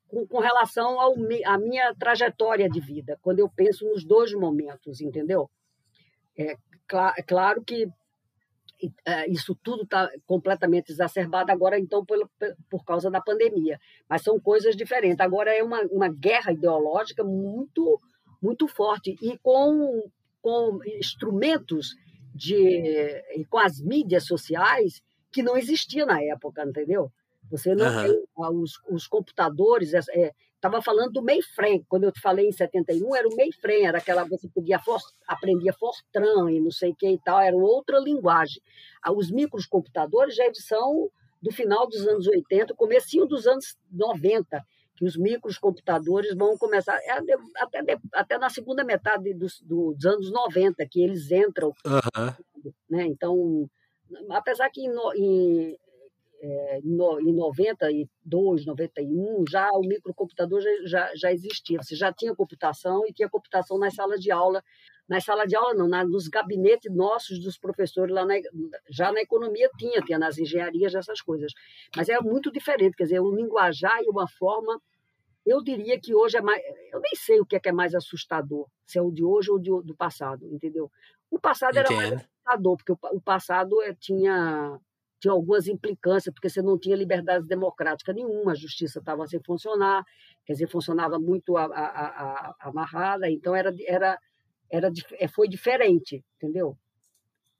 com, com, relação ao, à minha trajetória de vida, quando eu penso nos dois momentos, entendeu? É, cl é claro que isso tudo está completamente exacerbado agora, então, por, por causa da pandemia. Mas são coisas diferentes. Agora é uma, uma guerra ideológica muito, muito forte e com, com instrumentos de, com as mídias sociais que não existia na época, entendeu? Você não uhum. tem ah, os, os computadores. Estava é, falando do mainframe. Quando eu te falei em 71, era o mainframe, era aquela você podia for, aprendia Fortran e não sei o que e tal, era outra linguagem. Ah, os microcomputadores já são do final dos anos 80, comecinho dos anos 90, que os microcomputadores vão começar, é, até, até na segunda metade dos, dos anos 90, que eles entram. Uhum. Né? Então, apesar que em, em é, no, em 92, 91, já o microcomputador já, já, já, existia. Você já tinha computação e tinha computação nas salas de aula. Na sala de aula, não, na, nos gabinetes nossos dos professores, lá na, já na economia tinha, tinha nas engenharias, essas coisas. Mas é muito diferente, quer dizer, um linguajar e uma forma. Eu diria que hoje é mais. Eu nem sei o que é, que é mais assustador, se é o de hoje ou de, do passado, entendeu? O passado Entendo. era mais assustador, porque o, o passado é, tinha tinha algumas implicâncias, porque você não tinha liberdade democrática nenhuma, a justiça estava sem funcionar, quer dizer, funcionava muito a, a, a, amarrada, então era, era, era, é, foi diferente, entendeu?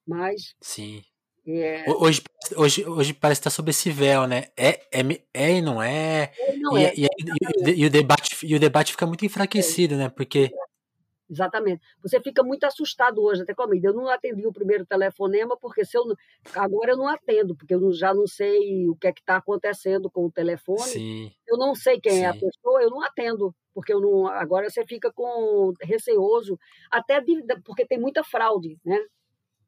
Mas. Sim. É... Hoje, hoje, hoje parece estar sob esse véu, né? É, é, é e não é. é, não e, é. E, e, e, o debate, e o debate fica muito enfraquecido, né? Porque Exatamente. Você fica muito assustado hoje, até comigo. Eu não atendi o primeiro telefonema, porque se eu agora eu não atendo, porque eu já não sei o que é que está acontecendo com o telefone. Sim. Eu não sei quem Sim. é a pessoa, eu não atendo, porque eu não. Agora você fica com receoso, até de, porque tem muita fraude, né?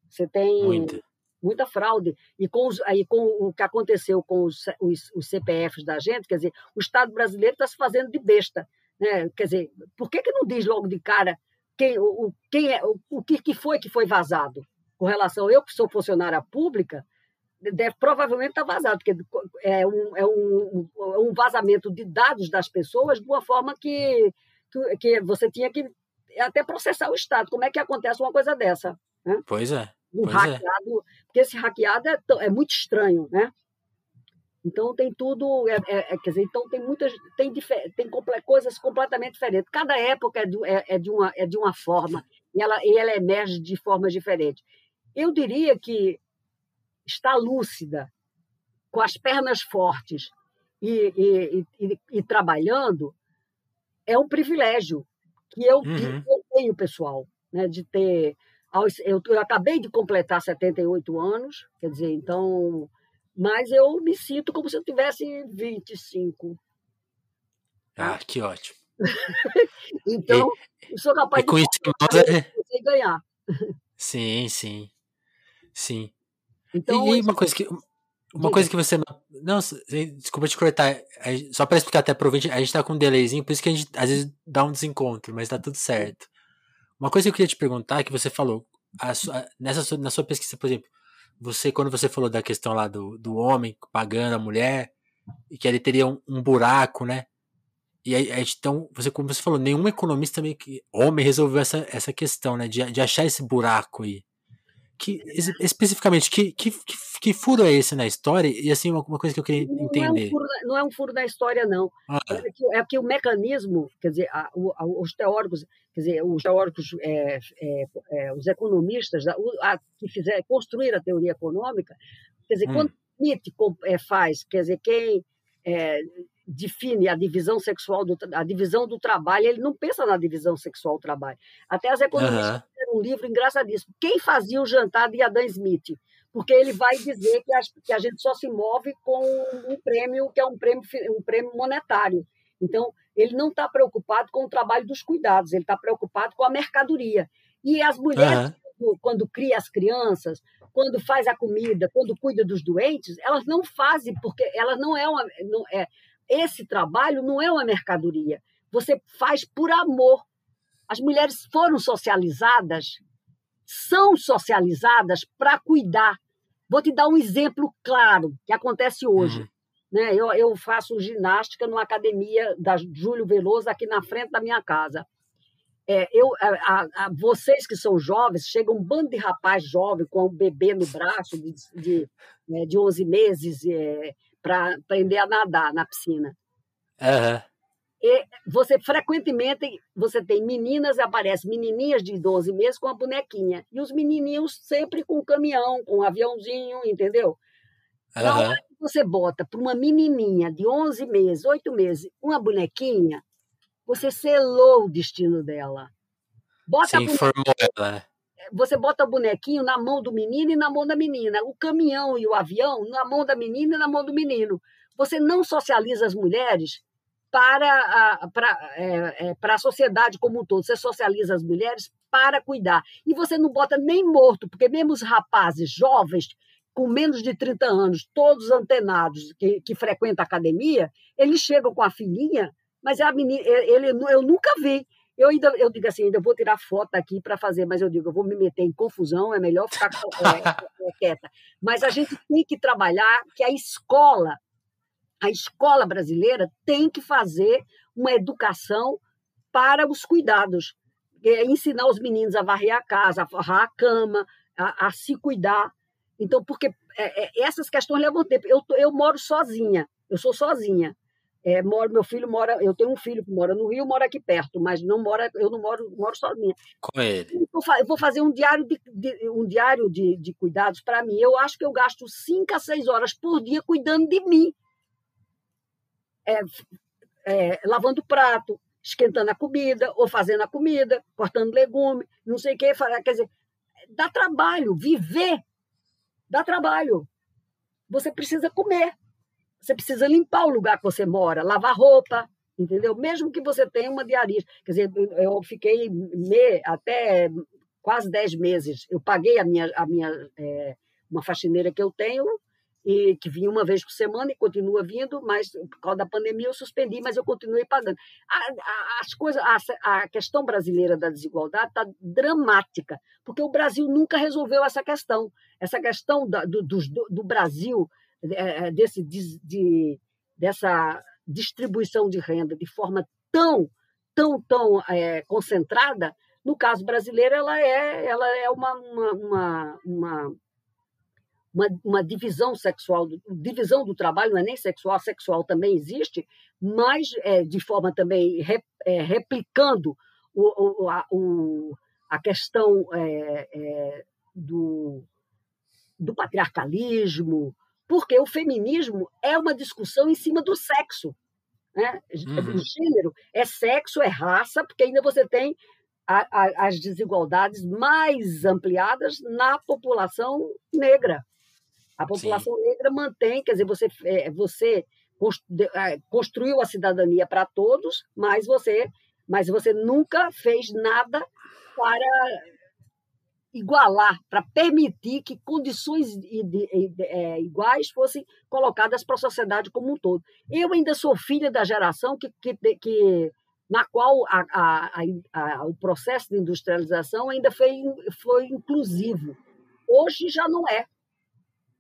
Você tem muita, muita fraude. E com, os, aí, com o que aconteceu com os, os, os CPFs da gente, quer dizer, o Estado brasileiro está se fazendo de besta. Né? Quer dizer, por que, que não diz logo de cara quem, o, quem é, o, o que, que foi que foi vazado. Com relação a eu, que sou funcionária pública, deve provavelmente estar tá vazado, porque é um, é um, é um vazamento de dados das pessoas de uma forma que, que, que, você tinha que até processar o Estado. Como é que acontece uma coisa dessa? Né? Pois é. Um pois hackeado, é. porque esse hackeado é, é muito estranho, né? Então tem tudo, é, é, é, quer dizer, então tem muitas, tem, tem coisas completamente diferentes. Cada época é de, é, é, de, uma, é de uma forma e ela, e ela emerge de formas diferentes. Eu diria que estar lúcida, com as pernas fortes e, e, e, e trabalhando é um privilégio que eu, uhum. que eu tenho, pessoal, né, de ter. Eu, eu acabei de completar 78 anos, quer dizer, então mas eu me sinto como se eu tivesse 25. Tá? Ah, que ótimo. então, e, eu sou capaz de isso, ganhar. Sim, sim. Sim. Então, e, e uma coisa que uma coisa que você não, desculpa te cortar, só para explicar até pro ouvinte, a gente tá com um delayzinho, por isso que a gente às vezes dá um desencontro, mas tá tudo certo. Uma coisa que eu queria te perguntar é que você falou, sua, nessa na sua pesquisa, por exemplo, você, quando você falou da questão lá do, do homem pagando a mulher, e que ele teria um, um buraco, né? E aí, então, você, como você falou, nenhum economista também, que, homem, resolveu essa, essa questão, né? De, de achar esse buraco aí. Que, especificamente, que, que, que, furo é esse na história? E assim, uma, uma coisa que eu queria entender. Não é um furo, não é um furo da história, não. Ah. É, que, é que o mecanismo, quer dizer, a, a, os teóricos, quer dizer, os teóricos, é, é, é os economistas a, que fizeram, construir a teoria econômica, quer dizer, hum. quando Smith é, faz, quer dizer, quem é, define a divisão sexual, do, a divisão do trabalho, ele não pensa na divisão sexual do trabalho. Até as economistas uhum. fizeram um livro engraçadíssimo. Quem fazia o jantar de Adam Smith? Porque ele vai dizer que a, que a gente só se move com um prêmio que é um prêmio, um prêmio monetário. Então, ele não está preocupado com o trabalho dos cuidados, ele está preocupado com a mercadoria. E as mulheres uhum. quando, cria as crianças, quando faz a comida, quando cuida dos doentes, elas não fazem porque elas não é uma não é esse trabalho não é uma mercadoria. Você faz por amor. As mulheres foram socializadas, são socializadas para cuidar. Vou te dar um exemplo claro que acontece hoje. Uhum. Né? Eu, eu faço ginástica numa academia da Júlio Veloso aqui na frente da minha casa. É, eu, a, a, vocês que são jovens, chega um bando de rapaz jovem com um bebê no braço de, de, né, de 11 meses é, para aprender a nadar na piscina. Uhum. E você frequentemente você tem meninas, aparecem menininhas de 12 meses com a bonequinha e os menininhos sempre com caminhão, com um aviãozinho, entendeu? Uhum. Na hora que você bota para uma menininha de 11 meses, 8 meses, uma bonequinha, você selou o destino dela. Bota Você informou ela. Você bota o bonequinho na mão do menino e na mão da menina. O caminhão e o avião na mão da menina e na mão do menino. Você não socializa as mulheres para a, para, é, é, para a sociedade como um todo. Você socializa as mulheres para cuidar. E você não bota nem morto, porque mesmo os rapazes jovens, com menos de 30 anos, todos antenados, que, que frequentam a academia, eles chegam com a filhinha mas a menina, ele, eu nunca vi. Eu ainda eu digo assim, ainda vou tirar foto aqui para fazer, mas eu digo, eu vou me meter em confusão, é melhor ficar é, é, quieta. Mas a gente tem que trabalhar que a escola, a escola brasileira tem que fazer uma educação para os cuidados, é ensinar os meninos a varrer a casa, a varrer a cama, a, a se cuidar. Então, porque é, é, essas questões levam tempo. Eu, eu moro sozinha, eu sou sozinha. É, moro, meu filho mora, eu tenho um filho que mora no Rio, mora aqui perto, mas não mora, eu não moro, moro sozinha. Com ele. Eu vou fazer um diário de, de um diário de, de cuidados para mim. Eu acho que eu gasto cinco a seis horas por dia cuidando de mim, é, é, lavando prato, esquentando a comida, ou fazendo a comida, cortando legume, não sei o que, quer dizer, dá trabalho, viver dá trabalho. Você precisa comer. Você precisa limpar o lugar que você mora, lavar roupa, entendeu? Mesmo que você tenha uma diarista. Quer dizer, eu fiquei me, até quase 10 meses. Eu paguei a minha, a minha é, uma faxineira que eu tenho, e que vinha uma vez por semana e continua vindo, mas por causa da pandemia eu suspendi, mas eu continuei pagando. As coisas, a, a questão brasileira da desigualdade está dramática, porque o Brasil nunca resolveu essa questão. Essa questão da, do, do, do Brasil desse, de, dessa distribuição de renda de forma tão, tão, tão é, concentrada, no caso brasileiro, ela é, ela é uma, uma, uma, uma uma, uma, divisão sexual, divisão do trabalho não é nem sexual, sexual também existe, mas é, de forma também re, é, replicando o, o, a, o, a questão é, é do, do patriarcalismo, porque o feminismo é uma discussão em cima do sexo. Né? Uhum. Gênero é sexo, é raça, porque ainda você tem a, a, as desigualdades mais ampliadas na população negra. A população Sim. negra mantém, quer dizer, você, é, você é, construiu a cidadania para todos, mas você, mas você nunca fez nada para igualar, para permitir que condições é, iguais fossem colocadas para a sociedade como um todo. Eu ainda sou filha da geração que, que, que na qual a, a, a, o processo de industrialização ainda foi, foi inclusivo. Hoje já não é.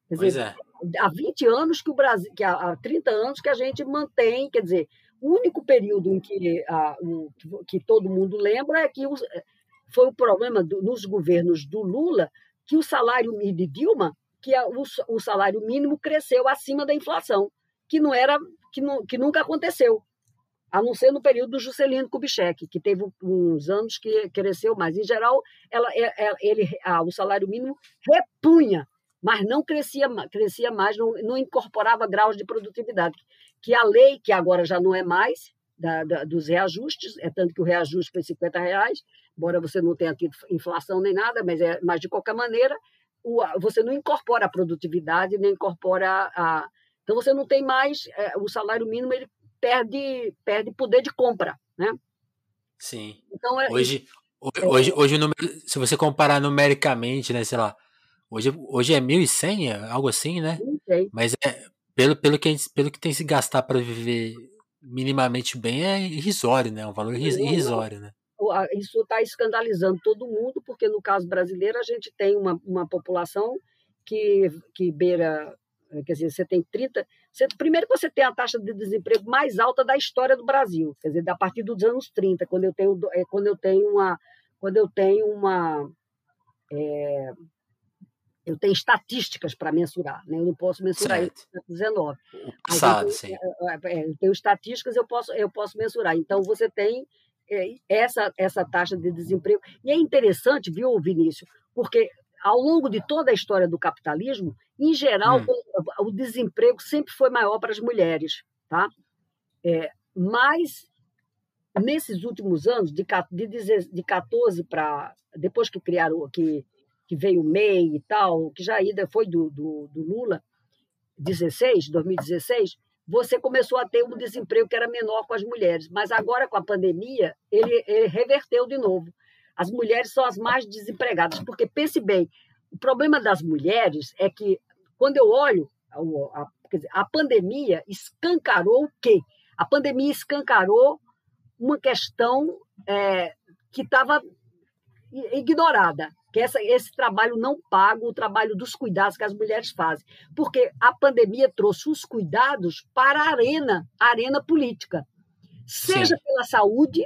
Quer pois dizer, é. Há 20 anos que o Brasil, que há 30 anos que a gente mantém, quer dizer, o único período em que, a, que todo mundo lembra é que os, foi o problema do, nos governos do Lula que o salário de Dilma, que a, o, o, salário mínimo cresceu acima da inflação, que não era que, não, que nunca aconteceu, a não ser no período do Juscelino Kubitschek, que teve uns anos que cresceu mais. Em geral, ela, é, é, ele, a, o salário mínimo repunha, mas não crescia, crescia mais, não, não incorporava graus de produtividade. Que a lei, que agora já não é mais, da, da, dos reajustes, é tanto que o reajuste foi 50 reais, embora você não tenha tido inflação nem nada, mas, é, mas de qualquer maneira, o, você não incorpora a produtividade, nem incorpora a. Então você não tem mais. É, o salário mínimo ele perde, perde poder de compra. Né? Sim. Então, é, hoje, Hoje, hoje se você comparar numericamente, né, sei lá, hoje, hoje é 1.100, algo assim, né? Mas é, pelo, pelo, que, pelo que tem se gastar para viver minimamente bem é irrisório, né? Um valor irrisório, né? Isso está escandalizando todo mundo, porque no caso brasileiro a gente tem uma, uma população que, que beira, quer dizer, você tem 30. Você, primeiro você tem a taxa de desemprego mais alta da história do Brasil, quer dizer, a partir dos anos 30, quando eu tenho, é, quando eu tenho uma. Quando eu tenho uma é, eu tenho estatísticas para mensurar, né? eu não posso mensurar certo. isso no 19. Sabe, sim. É, é, eu tenho estatísticas, eu posso, eu posso mensurar. Então, você tem essa, essa taxa de desemprego. E é interessante, viu, Vinícius, porque ao longo de toda a história do capitalismo, em geral, hum. o, o, desemprego sempre foi maior para as mulheres. Tá? É, mas, nesses últimos anos, de, de, de 14 para. Depois que criaram. que que veio o MEI e tal, que já ainda foi do, do, do Lula, 16, 2016, você começou a ter um desemprego que era menor com as mulheres. Mas agora, com a pandemia, ele, ele reverteu de novo. As mulheres são as mais desempregadas, porque pense bem, o problema das mulheres é que, quando eu olho, a, dizer, a pandemia escancarou o quê? A pandemia escancarou uma questão é, que estava ignorada, que essa, esse trabalho não pago, o trabalho dos cuidados que as mulheres fazem. Porque a pandemia trouxe os cuidados para a arena, a arena política. Seja Sim. pela saúde,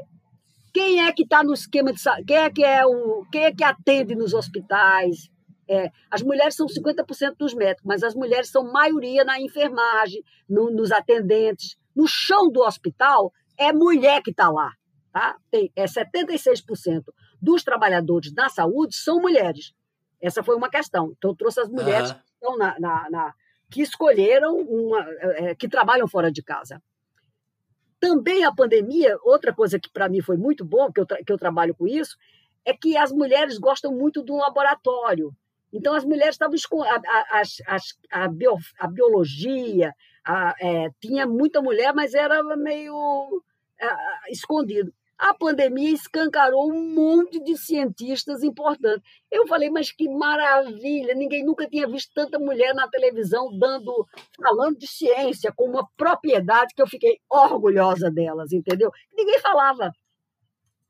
quem é que está no esquema de saúde, quem é que é o. quem é que atende nos hospitais? É, as mulheres são 50% dos médicos, mas as mulheres são maioria na enfermagem, no, nos atendentes. No chão do hospital, é mulher que está lá. Tá? Tem, é 76% dos trabalhadores da saúde são mulheres. Essa foi uma questão. Então, eu trouxe as mulheres uhum. que, estão na, na, na, que escolheram, uma, é, que trabalham fora de casa. Também a pandemia, outra coisa que para mim foi muito bom, que eu, que eu trabalho com isso, é que as mulheres gostam muito do laboratório. Então, as mulheres estavam a, a, a, a, bio, a biologia, a, é, tinha muita mulher, mas era meio é, escondido a pandemia escancarou um monte de cientistas importantes. Eu falei, mas que maravilha! Ninguém nunca tinha visto tanta mulher na televisão dando, falando de ciência com uma propriedade que eu fiquei orgulhosa delas, entendeu? Ninguém falava.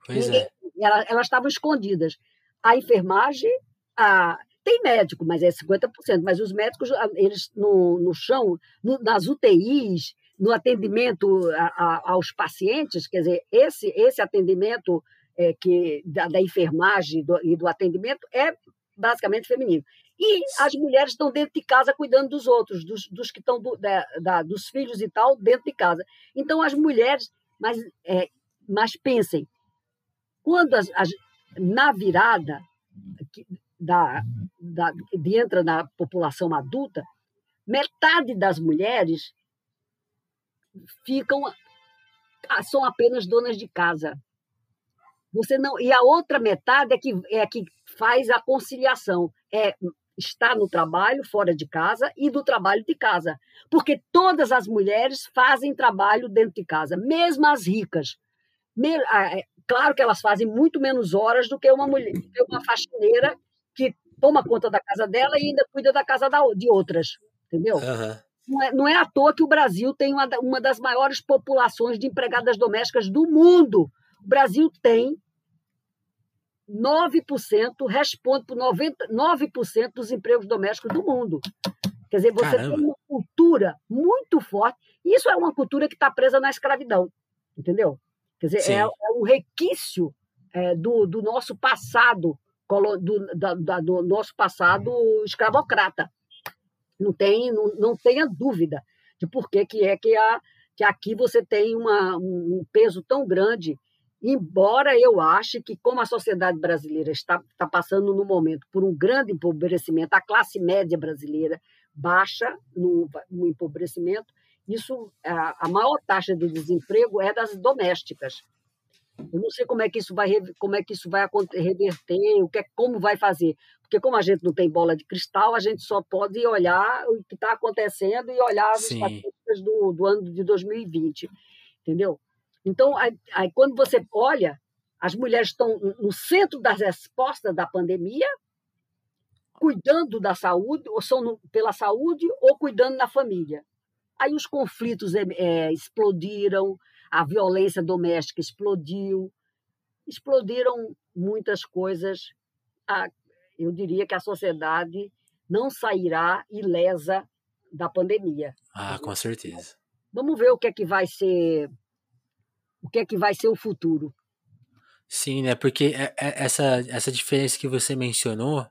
Pois Ninguém, é. Elas, elas estavam escondidas. A enfermagem, a, tem médico, mas é 50%, mas os médicos, eles no, no chão, no, nas UTIs, no atendimento a, a, aos pacientes, quer dizer, esse, esse atendimento é, que, da, da enfermagem do, e do atendimento é basicamente feminino. E as mulheres estão dentro de casa cuidando dos outros, dos, dos que estão do, da, da, dos filhos e tal, dentro de casa. Então, as mulheres, mas, é, mas pensem, quando as, as, na virada da, da, de entra na população adulta, metade das mulheres ficam ah, são apenas donas de casa. Você não e a outra metade é que é que faz a conciliação, é estar no trabalho fora de casa e do trabalho de casa, porque todas as mulheres fazem trabalho dentro de casa, mesmo as ricas. Ah, é, claro que elas fazem muito menos horas do que uma mulher, uma faxineira que toma conta da casa dela e ainda cuida da casa de outras, entendeu? Uhum. Não é, não é à toa que o Brasil tem uma, uma das maiores populações de empregadas domésticas do mundo. O Brasil tem 9%, responde por 99% dos empregos domésticos do mundo. Quer dizer, você Caramba. tem uma cultura muito forte. E isso é uma cultura que está presa na escravidão, entendeu? Quer dizer, é, é, um requício é, do, do nosso passado, do, da, da, do nosso passado escravocrata. Não, tem, não, não tenha dúvida de por que, que é que, a, que aqui você tem uma, um peso tão grande, embora eu ache que, como a sociedade brasileira está, está passando no momento por um grande empobrecimento, a classe média brasileira baixa no, no empobrecimento, isso a, a maior taxa de desemprego é das domésticas. Eu não sei como é que isso vai como é que isso vai reverter, o que é, como vai fazer, porque como a gente não tem bola de cristal, a gente só pode olhar o que está acontecendo e olhar as Sim. estatísticas do, do ano de 2020, entendeu? Então, aí, aí, quando você olha, As mulheres estão no centro das respostas da pandemia, cuidando da saúde, ou são no, pela saúde, ou cuidando da família. Aí os conflitos é, é, explodiram, a violência doméstica explodiu, explodiram muitas coisas. Ah, eu diria que a sociedade não sairá ilesa da pandemia. Ah, com certeza. Vamos ver o que é que vai ser o que é que vai ser o futuro. Sim, né? Porque é, é, essa, essa diferença que você mencionou,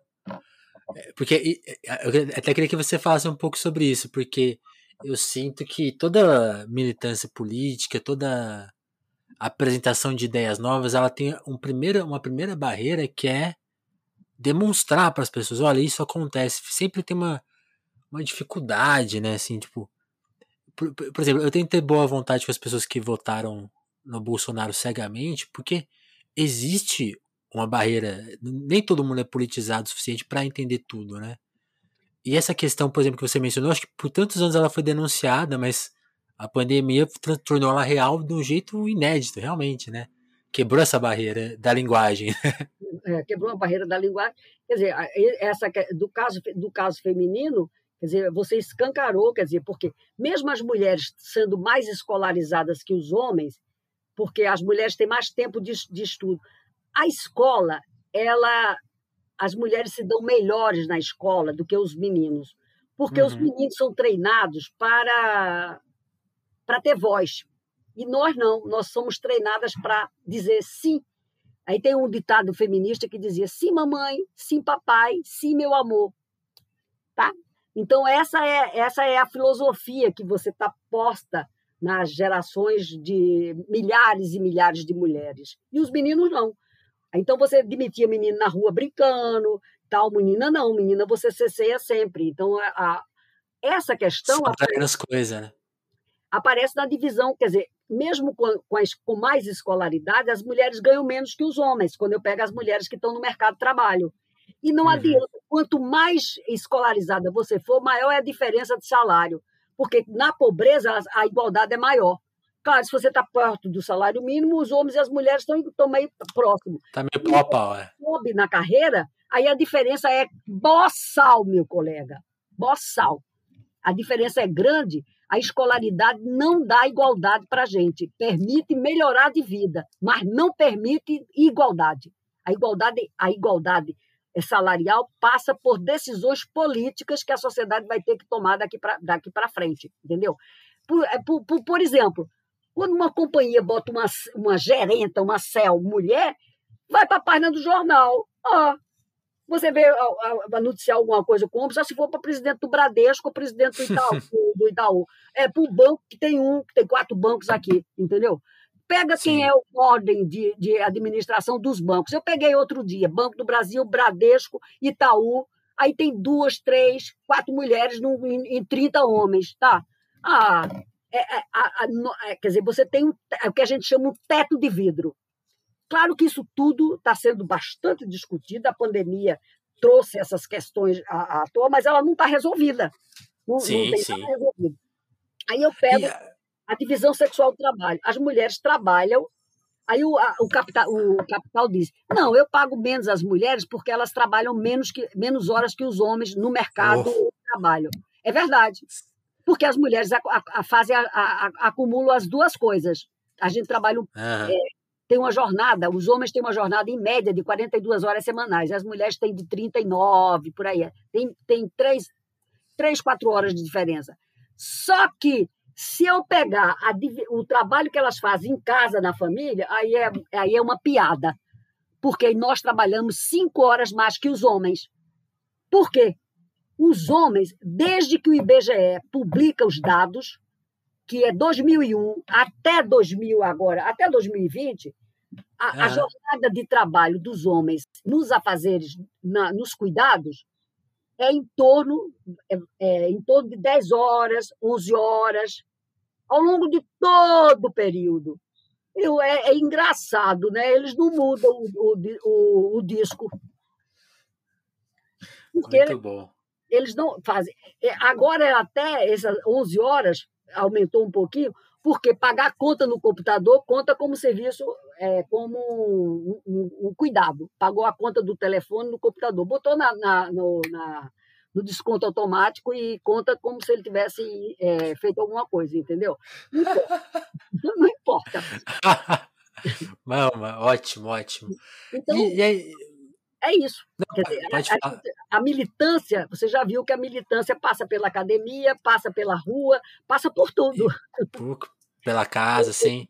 porque eu até queria que você falasse um pouco sobre isso, porque eu sinto que toda militância política, toda apresentação de ideias novas, ela tem um primeiro, uma primeira barreira que é demonstrar para as pessoas, olha, isso acontece. Sempre tem uma, uma dificuldade, né? Assim, tipo, por, por, exemplo, eu tenho que ter boa vontade com as pessoas que votaram no Bolsonaro cegamente, porque existe uma barreira. Nem todo mundo é politizado o suficiente para entender tudo, né? E essa questão, por exemplo, que você mencionou, acho que por tantos anos ela foi denunciada, mas a pandemia tornou ela real de um jeito inédito, realmente, né? Quebrou essa barreira da linguagem. É, quebrou a barreira da linguagem. Quer dizer, essa do caso do caso feminino, quer dizer, você escancarou, quer dizer, porque mesmo as mulheres sendo mais escolarizadas que os homens, porque as mulheres têm mais tempo de, de estudo, a escola, ela as mulheres se dão melhores na escola do que os meninos, porque uhum. os meninos são treinados para para ter voz. E nós não, nós somos treinadas para dizer sim. Aí tem um ditado feminista que dizia: sim, mamãe, sim, papai, sim, meu amor. Tá? Então, essa é, essa é a filosofia que você está posta nas gerações de milhares e milhares de mulheres. E os meninos não. Então, você demitia menino na rua brincando, tal, menina não, menina você cesseia sempre. Então, a, a essa questão. Só as coisas, né? aparece na divisão, quer dizer, mesmo com, com, as, com, mais escolaridade, as mulheres ganham menos que os homens, quando eu pego as mulheres que estão no mercado de trabalho. E não uhum. adianta, quanto mais escolarizada você for, maior é a diferença de salário, porque na pobreza a, a igualdade é maior. Claro, se você está perto do salário mínimo, os homens e as mulheres estão, estão meio próximos. Está meio pau a pau, é. Sobe na carreira, aí a diferença é boçal, meu colega. Boçal. A diferença é grande a escolaridade não dá igualdade para a gente. Permite melhorar de vida, mas não permite igualdade. A igualdade, a igualdade salarial passa por decisões políticas que a sociedade vai ter que tomar daqui para daqui frente, entendeu? Por, é, por, por, por, exemplo, quando uma companhia bota uma, uma gerenta, uma CEL mulher, vai para a página do jornal. Ah, você vê noticiar alguma coisa com só se for para presidente do Bradesco ou presidente do Itaú. do Itaú. É para o banco que tem um, que tem quatro bancos aqui, entendeu? Pega Sim. quem é o ordem de, de administração dos bancos. Eu peguei outro dia, Banco do Brasil, Bradesco, Itaú, aí tem duas, três, quatro mulheres em, em 30 homens, tá? Ah, é, é, é, quer dizer, você tem um, é o que a gente chama um teto de vidro. Claro que isso tudo está sendo bastante discutido, a pandemia trouxe essas questões à, à toa, mas ela não está resolvida. Não, sim, não sim. resolvido. Aí eu pego a divisão sexual do trabalho. As mulheres trabalham, aí o, a, o, capital, o capital diz: não, eu pago menos as mulheres porque elas trabalham menos, que, menos horas que os homens no mercado oh. de trabalho. É verdade. Porque as mulheres a, a, fazem, acumulam as duas coisas. A gente trabalha uhum. é, tem uma jornada, os homens têm uma jornada em média de 42 horas semanais, as mulheres têm de 39, por aí. Tem, tem três, três, quatro horas de diferença. Só que se eu pegar a, o trabalho que elas fazem em casa, na família, aí é, aí é uma piada. Porque nós trabalhamos cinco horas mais que os homens. Por quê? Os homens, desde que o IBGE publica os dados, que é 2001 até 2000 agora, até 2020, a, a jornada de trabalho dos homens nos afazeres, na, nos cuidados, é em torno, é, é, em torno de 10 horas, 11 horas, ao longo de todo o período. Eu, é, é engraçado, né? Eles não mudam o, o, o, disco. Porque Muito bom. Eles não fazem. É, agora, até essas 11 horas, aumentou um pouquinho, porque pagar conta no computador conta como serviço é, como um, um, um, cuidado. Pagou a conta do telefone no computador, botou na, na, no, na, no desconto automático e conta como se ele tivesse é, feito alguma coisa, entendeu? Não importa. Não importa. Mama, ótimo, ótimo. Então, e, e aí... é isso. Não, dizer, a, a, a, militância, você já viu que a militância passa pela academia, passa pela rua, passa por tudo. E, por, pela casa, sim.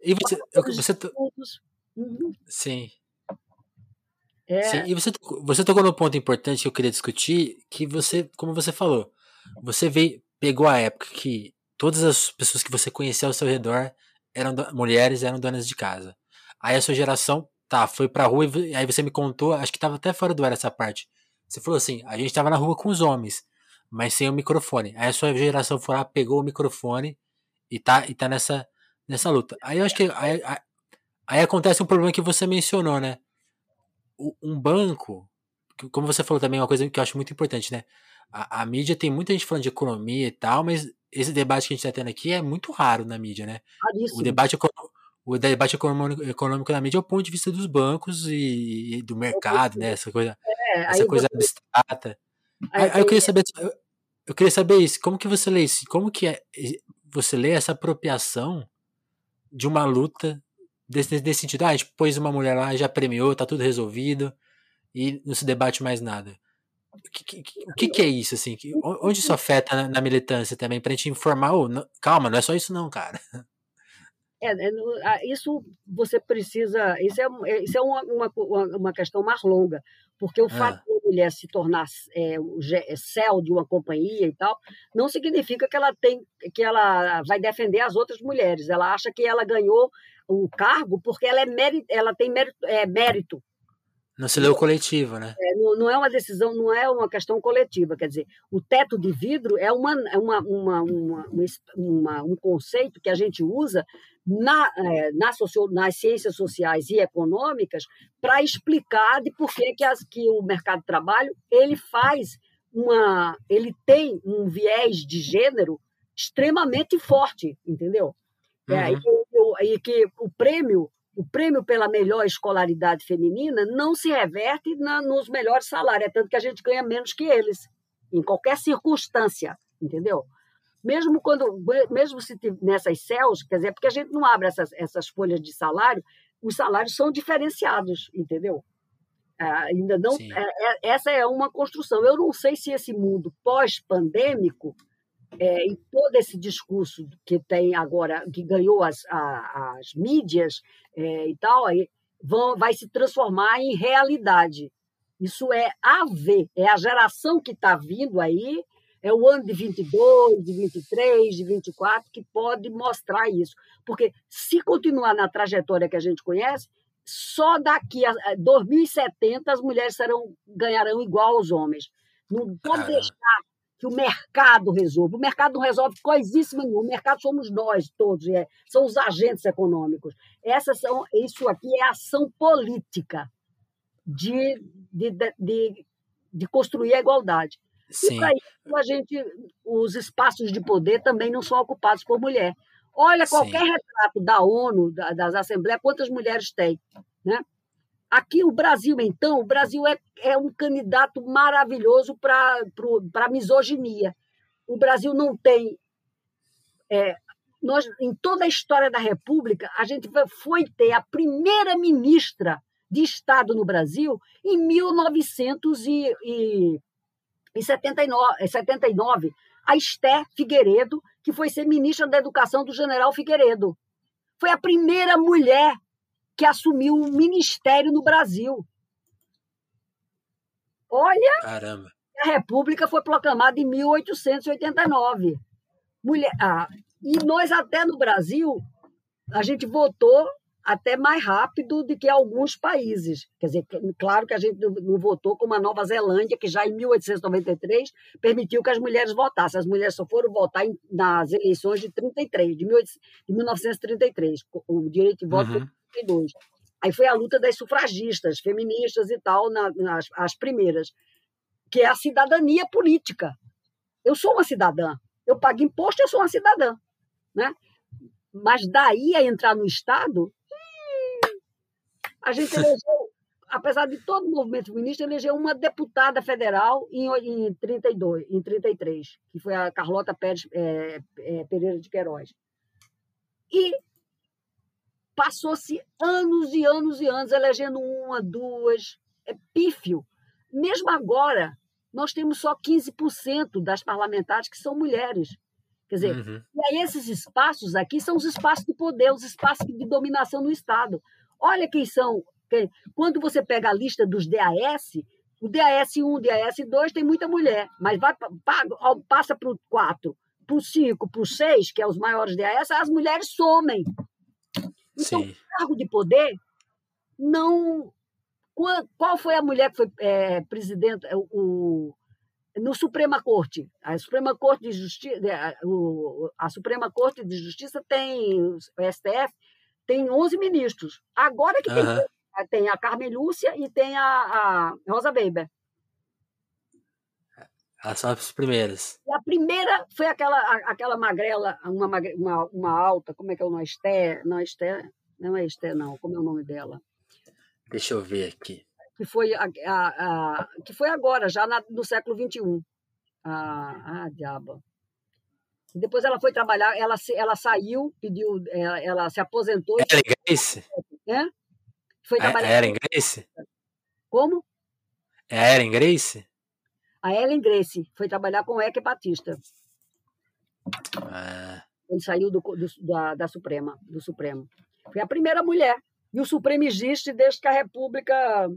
E você. você uhum. Sim. É. Sim. E você, você tocou no ponto importante que eu queria discutir, que você, como você falou, você veio, pegou a época que todas as pessoas que você conhecia ao seu redor eram mulheres, eram donas de casa. Aí a sua geração, tá, foi pra rua e aí você me contou, acho que tava até fora do ar essa parte. Você falou assim, a gente tava na rua com os homens, mas sem o microfone. Aí a sua geração foi lá, pegou o microfone e tá, e tá nessa, nessa luta. Aí eu acho que aí, aí, aí acontece um problema que você mencionou, né? O, um banco, como você falou também, é uma coisa que eu acho muito importante, né? A, a, mídia tem muita gente falando de economia e tal, mas esse debate que a gente está tendo aqui é muito raro na mídia, né? Raríssimo. O debate, o debate econômico, na mídia é o ponto de vista dos bancos e, e do mercado, né? Essa coisa, é, essa coisa você... abstrata. Aí, aí, eu queria saber, eu, queria saber isso. Como que você lê isso? Como que é você lê essa apropriação de uma luta desse, desse sentido. Ah, a gente pôs uma mulher lá, já premiou, tá tudo resolvido e não se debate mais nada. O que, que, que é isso, assim? Onde isso afeta na, na militância também, pra gente informar, oh, não, calma, não é só isso não, cara. É, é isso você precisa, isso é, isso é uma, uma, uma questão mais longa, porque o ah. fato de a mulher se tornar é, o é, céu de uma companhia e tal, não significa que ela tem, que ela vai defender as outras mulheres. Ela acha que ela ganhou o cargo porque ela, é mérito, ela tem mérito, é, mérito não se leu coletivo, né? É, não, não, é uma decisão, não é uma questão coletiva. Quer dizer, o teto de vidro é uma, é uma, uma, uma, uma um conceito que a gente usa na, é, na socio, nas ciências sociais e econômicas para explicar de por que, que, as, que o mercado de trabalho ele faz uma. ele tem um viés de gênero extremamente forte, entendeu? Uhum. É, e, e que o prêmio o prêmio pela melhor escolaridade feminina não se reverte na, nos melhores salários, é tanto que a gente ganha menos que eles, em qualquer circunstância, entendeu? Mesmo quando, mesmo se nessas céus, quer dizer, porque a gente não abre essas, essas folhas de salário, os salários são diferenciados, entendeu? Ah, ainda não, é, é, essa é uma construção. Eu não sei se esse mundo pós-pandêmico é, e todo esse discurso que tem agora, que ganhou as, a, as mídias é, e tal, aí vão, vai se transformar em realidade. Isso é a ver, é a geração que está vindo aí, é o ano de 22, de 23, de 24 que pode mostrar isso. Porque se continuar na trajetória que a gente conhece, só daqui a 2070 as mulheres serão, ganharão igual aos homens. Não pode deixar que o mercado resolva. O mercado não resolve coisíssima nenhuma. O mercado somos nós todos, é, são os agentes econômicos. Essas são, isso aqui é ação política de, de, de, de construir a igualdade. Sim. E para isso, a gente, os espaços de poder também não são ocupados por mulher. Olha qualquer Sim. retrato da ONU, das assembleias, quantas mulheres tem. Né? Aqui, o Brasil, então, o Brasil é, é um candidato maravilhoso para a misoginia. O Brasil não tem. É, nós, em toda a história da República, a gente foi ter a primeira ministra de Estado no Brasil em 1979, 79, a Esther Figueiredo, que foi ser ministra da Educação do general Figueiredo. Foi a primeira mulher que assumiu o ministério no Brasil. Olha, Caramba. a República foi proclamada em 1889. Mulher, ah, e nós até no Brasil a gente votou até mais rápido do que alguns países. Quer dizer, claro que a gente não votou como a Nova Zelândia, que já em 1893 permitiu que as mulheres votassem. As mulheres só foram votar nas eleições de 33, de, 1933. O direito de voto uhum. 1932. Aí foi a luta das sufragistas, feministas e tal, nas as primeiras, que é a cidadania política. Eu sou uma cidadã, eu pago imposto, eu sou uma cidadã, né? Mas daí a entrar no Estado, A gente elegeu, apesar de todo o movimento feminista, elegeu uma deputada federal em, em 32, em 33, que foi a Carlota Pérez, é, é, Pereira de Queiroz. E passou-se anos e anos e anos elegendo uma, duas, é pífio. Mesmo agora, nós temos só 15% das parlamentares que são mulheres. Quer dizer, uhum. e aí esses espaços aqui são os espaços de poder, os espaços de dominação no Estado. Olha quem são. Quem, quando você pega a lista dos DAS, o DAS 1, o DAS 2 tem muita mulher, mas vai passa para o 4, para o 5, para o 6, que é os maiores DAS, as mulheres somem. Então, Sim. o cargo de poder não. Qual foi a mulher que foi é, presidente? O, no Suprema Corte. A Suprema Corte de Justiça, a Suprema Corte de Justiça tem, o STF, tem 11 ministros. Agora que tem, tem a Carmen Lúcia e tem a, a Rosa Weber. Elas são as primeiras. E a primeira foi aquela, aquela magrela, uma, uma, uma alta, como é que é o nome? Esté, não, Esté, não é Esté, não. Como é o nome dela? Deixa eu ver aqui que foi, a, a, a que foi agora, já na, no século XXI. Ah, ah, diabo. Depois ela foi trabalhar, ela, ela saiu, pediu, ela, ela se aposentou. Ellen Grace? É? Foi trabalhar. A Ellen Grace? Como? É a Ellen Grace? A Ellen Grace foi trabalhar com o Eque Batista. Ah. Ele saiu do, do, da, da Suprema, do Supremo. Foi a primeira mulher. E o Supremo existe desde que a República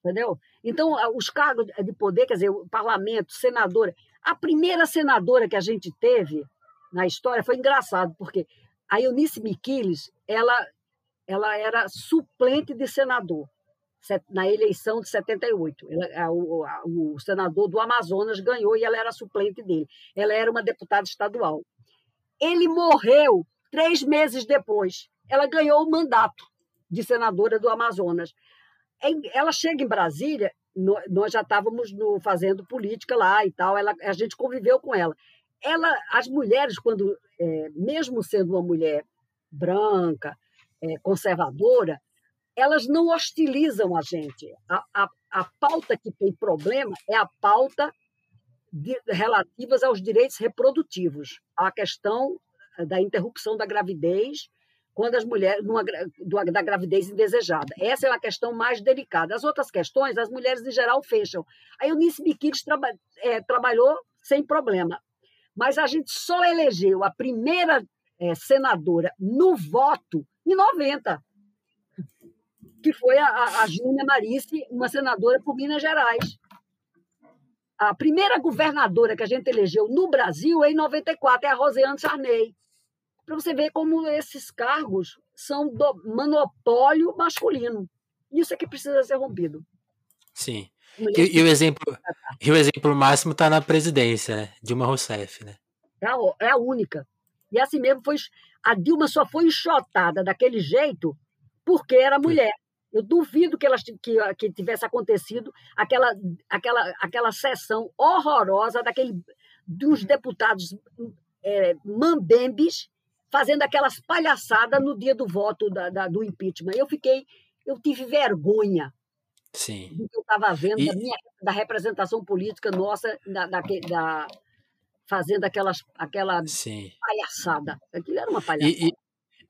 entendeu? Então, os cargos de poder, quer dizer, o parlamento, senadora. A primeira senadora que a gente teve na história foi engraçado, porque a Eunice Miquiles, ela, ela era suplente de senador na eleição de 78. Ela, o, o senador do Amazonas ganhou e ela era suplente dele. Ela era uma deputada estadual. Ele morreu três meses depois. Ela ganhou o mandato de senadora do Amazonas ela chega em Brasília, nós já estávamos no, fazendo política lá e tal, ela, a gente conviveu com ela. Ela, as mulheres, quando é, mesmo sendo uma mulher branca, é, conservadora, elas não hostilizam a gente. A, a, a pauta que tem problema é a pauta de, relativas aos direitos reprodutivos, a questão da interrupção da gravidez quando as mulheres numa, da gravidez indesejada. Essa é a questão mais delicada. As outras questões, as mulheres em geral fecham. A Eunice Biquides traba, é, trabalhou sem problema, mas a gente só elegeu a primeira é, senadora no voto em 90, que foi a, a Júnia Marice, uma senadora por Minas Gerais. A primeira governadora que a gente elegeu no Brasil é em 94 é a Rosiane Sarney para você ver como esses cargos são do monopólio masculino. Isso é que precisa ser rompido. Sim. E, e, o exemplo, e o exemplo máximo está na presidência, né? Dilma Rousseff, né? É a, é a única. E assim mesmo foi. A Dilma só foi enxotada daquele jeito porque era mulher. Eu duvido que, ela, que, que tivesse acontecido aquela, aquela, aquela sessão horrorosa daquele, dos deputados é, mambembes fazendo aquelas palhaçadas no dia do voto da, da, do impeachment. Eu fiquei, eu tive vergonha Sim. do que eu estava vendo e... da, minha, da representação política nossa, da, da, da fazendo aquelas, aquela Sim. palhaçada. Aquilo era uma palhaçada. E, e,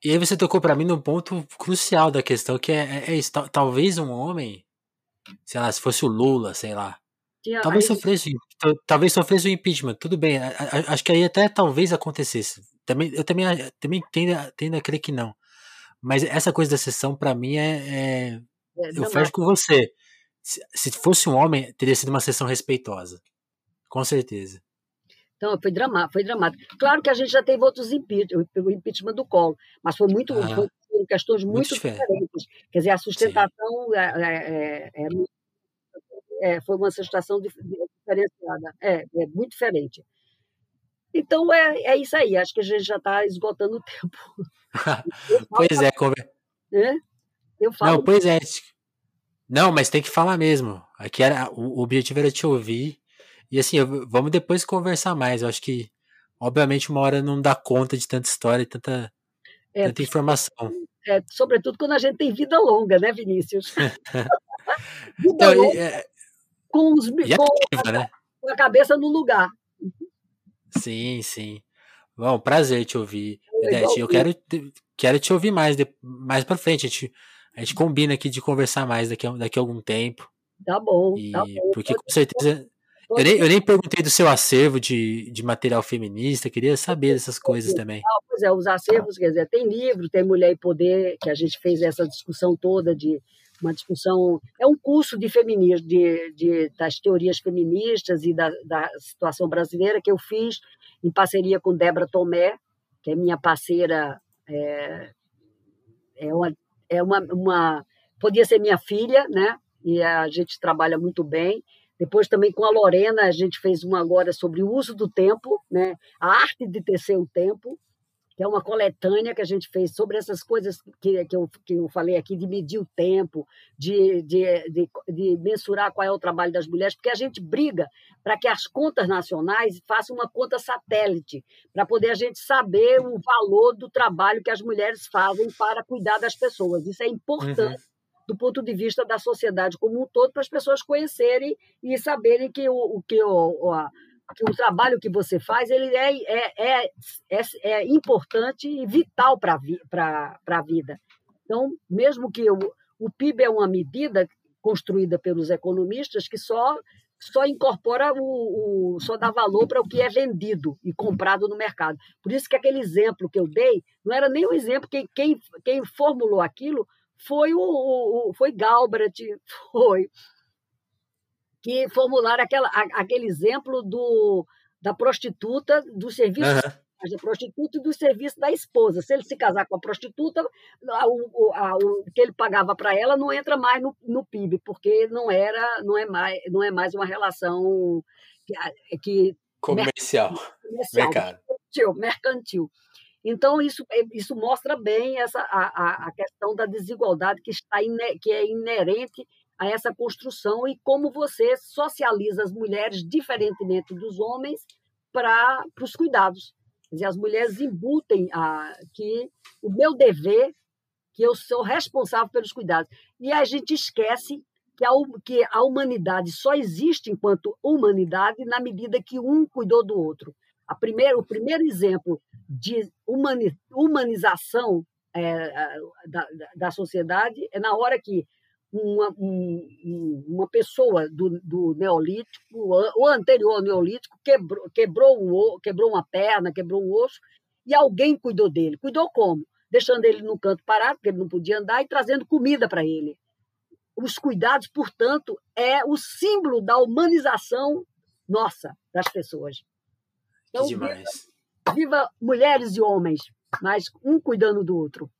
e aí você tocou para mim num ponto crucial da questão, que é, é, é isso. Talvez um homem, sei lá, se fosse o Lula, sei lá, talvez aí... sofresse, talvez sofresse o impeachment, tudo bem. Acho que aí até talvez acontecesse. Também, eu também, também tendo, tendo a crer que não. Mas essa coisa da sessão, para mim, é. é, é eu fecho com você. Se, se, fosse um homem, teria sido uma sessão respeitosa. Com certeza. Então, foi dramático, foi dramático. Claro que a gente já teve outros impeachment, o impeachment do Colo, mas foi muito, ah, foi, questões muito, muito diferentes. Quer dizer, a sustentação é, é, é, foi uma sustentação diferenciada. É, é muito diferente. Então é, é isso aí, acho que a gente já está esgotando o tempo. pois é, como... é, eu falo. Não, pois é. Não, mas tem que falar mesmo. Aqui era o objetivo era te ouvir. E assim, vamos depois conversar mais. Eu acho que, obviamente, uma hora não dá conta de tanta história e tanta. é, tanta informação. É, sobretudo quando a gente tem vida longa, né, Vinícius? vida então, longa, é, com, os, com, ativa, a, né? com a cabeça no lugar. Sim, sim. Bom, prazer te ouvir, Edete. Eu quero, quero te ouvir mais, mais pra frente. A gente, a gente combina aqui de conversar mais daqui a, daqui a algum tempo. Tá bom, e, tá bom. Porque com certeza. Eu nem, eu nem perguntei do seu acervo de, de material feminista, queria saber dessas coisas também. Pois é, os acervos, quer dizer, tem livro, tem Mulher e Poder, que a gente fez essa discussão toda de uma discussão, é um curso de feminismo, de, de, das teorias feministas e da, da situação brasileira que eu fiz em parceria com Débora Tomé, que é minha parceira, é, é, uma, é uma, uma, podia ser minha filha, né? E a gente trabalha muito bem. Depois também com a Lorena, a gente fez uma agora sobre o uso do tempo, né? a arte de tecer o tempo, que é uma coletânea que a gente fez sobre essas coisas que, que, eu, que eu falei aqui, de medir o tempo, de, de, de, de mensurar qual é o trabalho das mulheres, porque a gente briga para que as contas nacionais façam uma conta satélite, para poder a gente saber o valor do trabalho que as mulheres fazem para cuidar das pessoas. Isso é importante. Uhum do ponto de vista da sociedade como um todo, para as pessoas conhecerem e saberem que o, o que o, o, que o trabalho que você faz ele é, é, é, é, é importante e vital para a vida. Então, mesmo que o, o PIB é uma medida construída pelos economistas que só só incorpora o, o, só dá valor para o que é vendido e comprado no mercado. Por isso que aquele exemplo que eu dei não era nem um exemplo que quem, quem formulou aquilo foi o, o foi Galbraith, foi que formularam aquela, aquele exemplo do, da prostituta do serviço uhum. da prostituta e do serviço da esposa. Se ele se casar com a prostituta, o, a, o que ele pagava para ela não entra mais no, no PIB, porque não era, não é mais, não é mais uma relação que, que comercial, comercial mercado. mercantil. Então, isso, é, isso mostra bem essa, a, a questão da desigualdade que, está que é inerente a essa construção e como você socializa as mulheres, diferentemente dos homens, para os cuidados. Quer dizer, as mulheres embutem a, que o meu dever, que eu sou responsável pelos cuidados. E a gente esquece que a, que a humanidade só existe enquanto humanidade na medida que um cuidou do outro. Primeira, o primeiro exemplo de humani, humanização é, da, da sociedade é na hora que uma, um, uma pessoa do, do Neolítico, o anterior Neolítico, quebrou, quebrou, um, quebrou uma perna, quebrou um osso, e alguém cuidou dele. Cuidou como? Deixando ele no canto parado, porque ele não podia andar, e trazendo comida para ele. Os cuidados, portanto, é o símbolo da humanização nossa, das pessoas. Então, viva, viva, mulheres e homens, mas um cuidando do outro.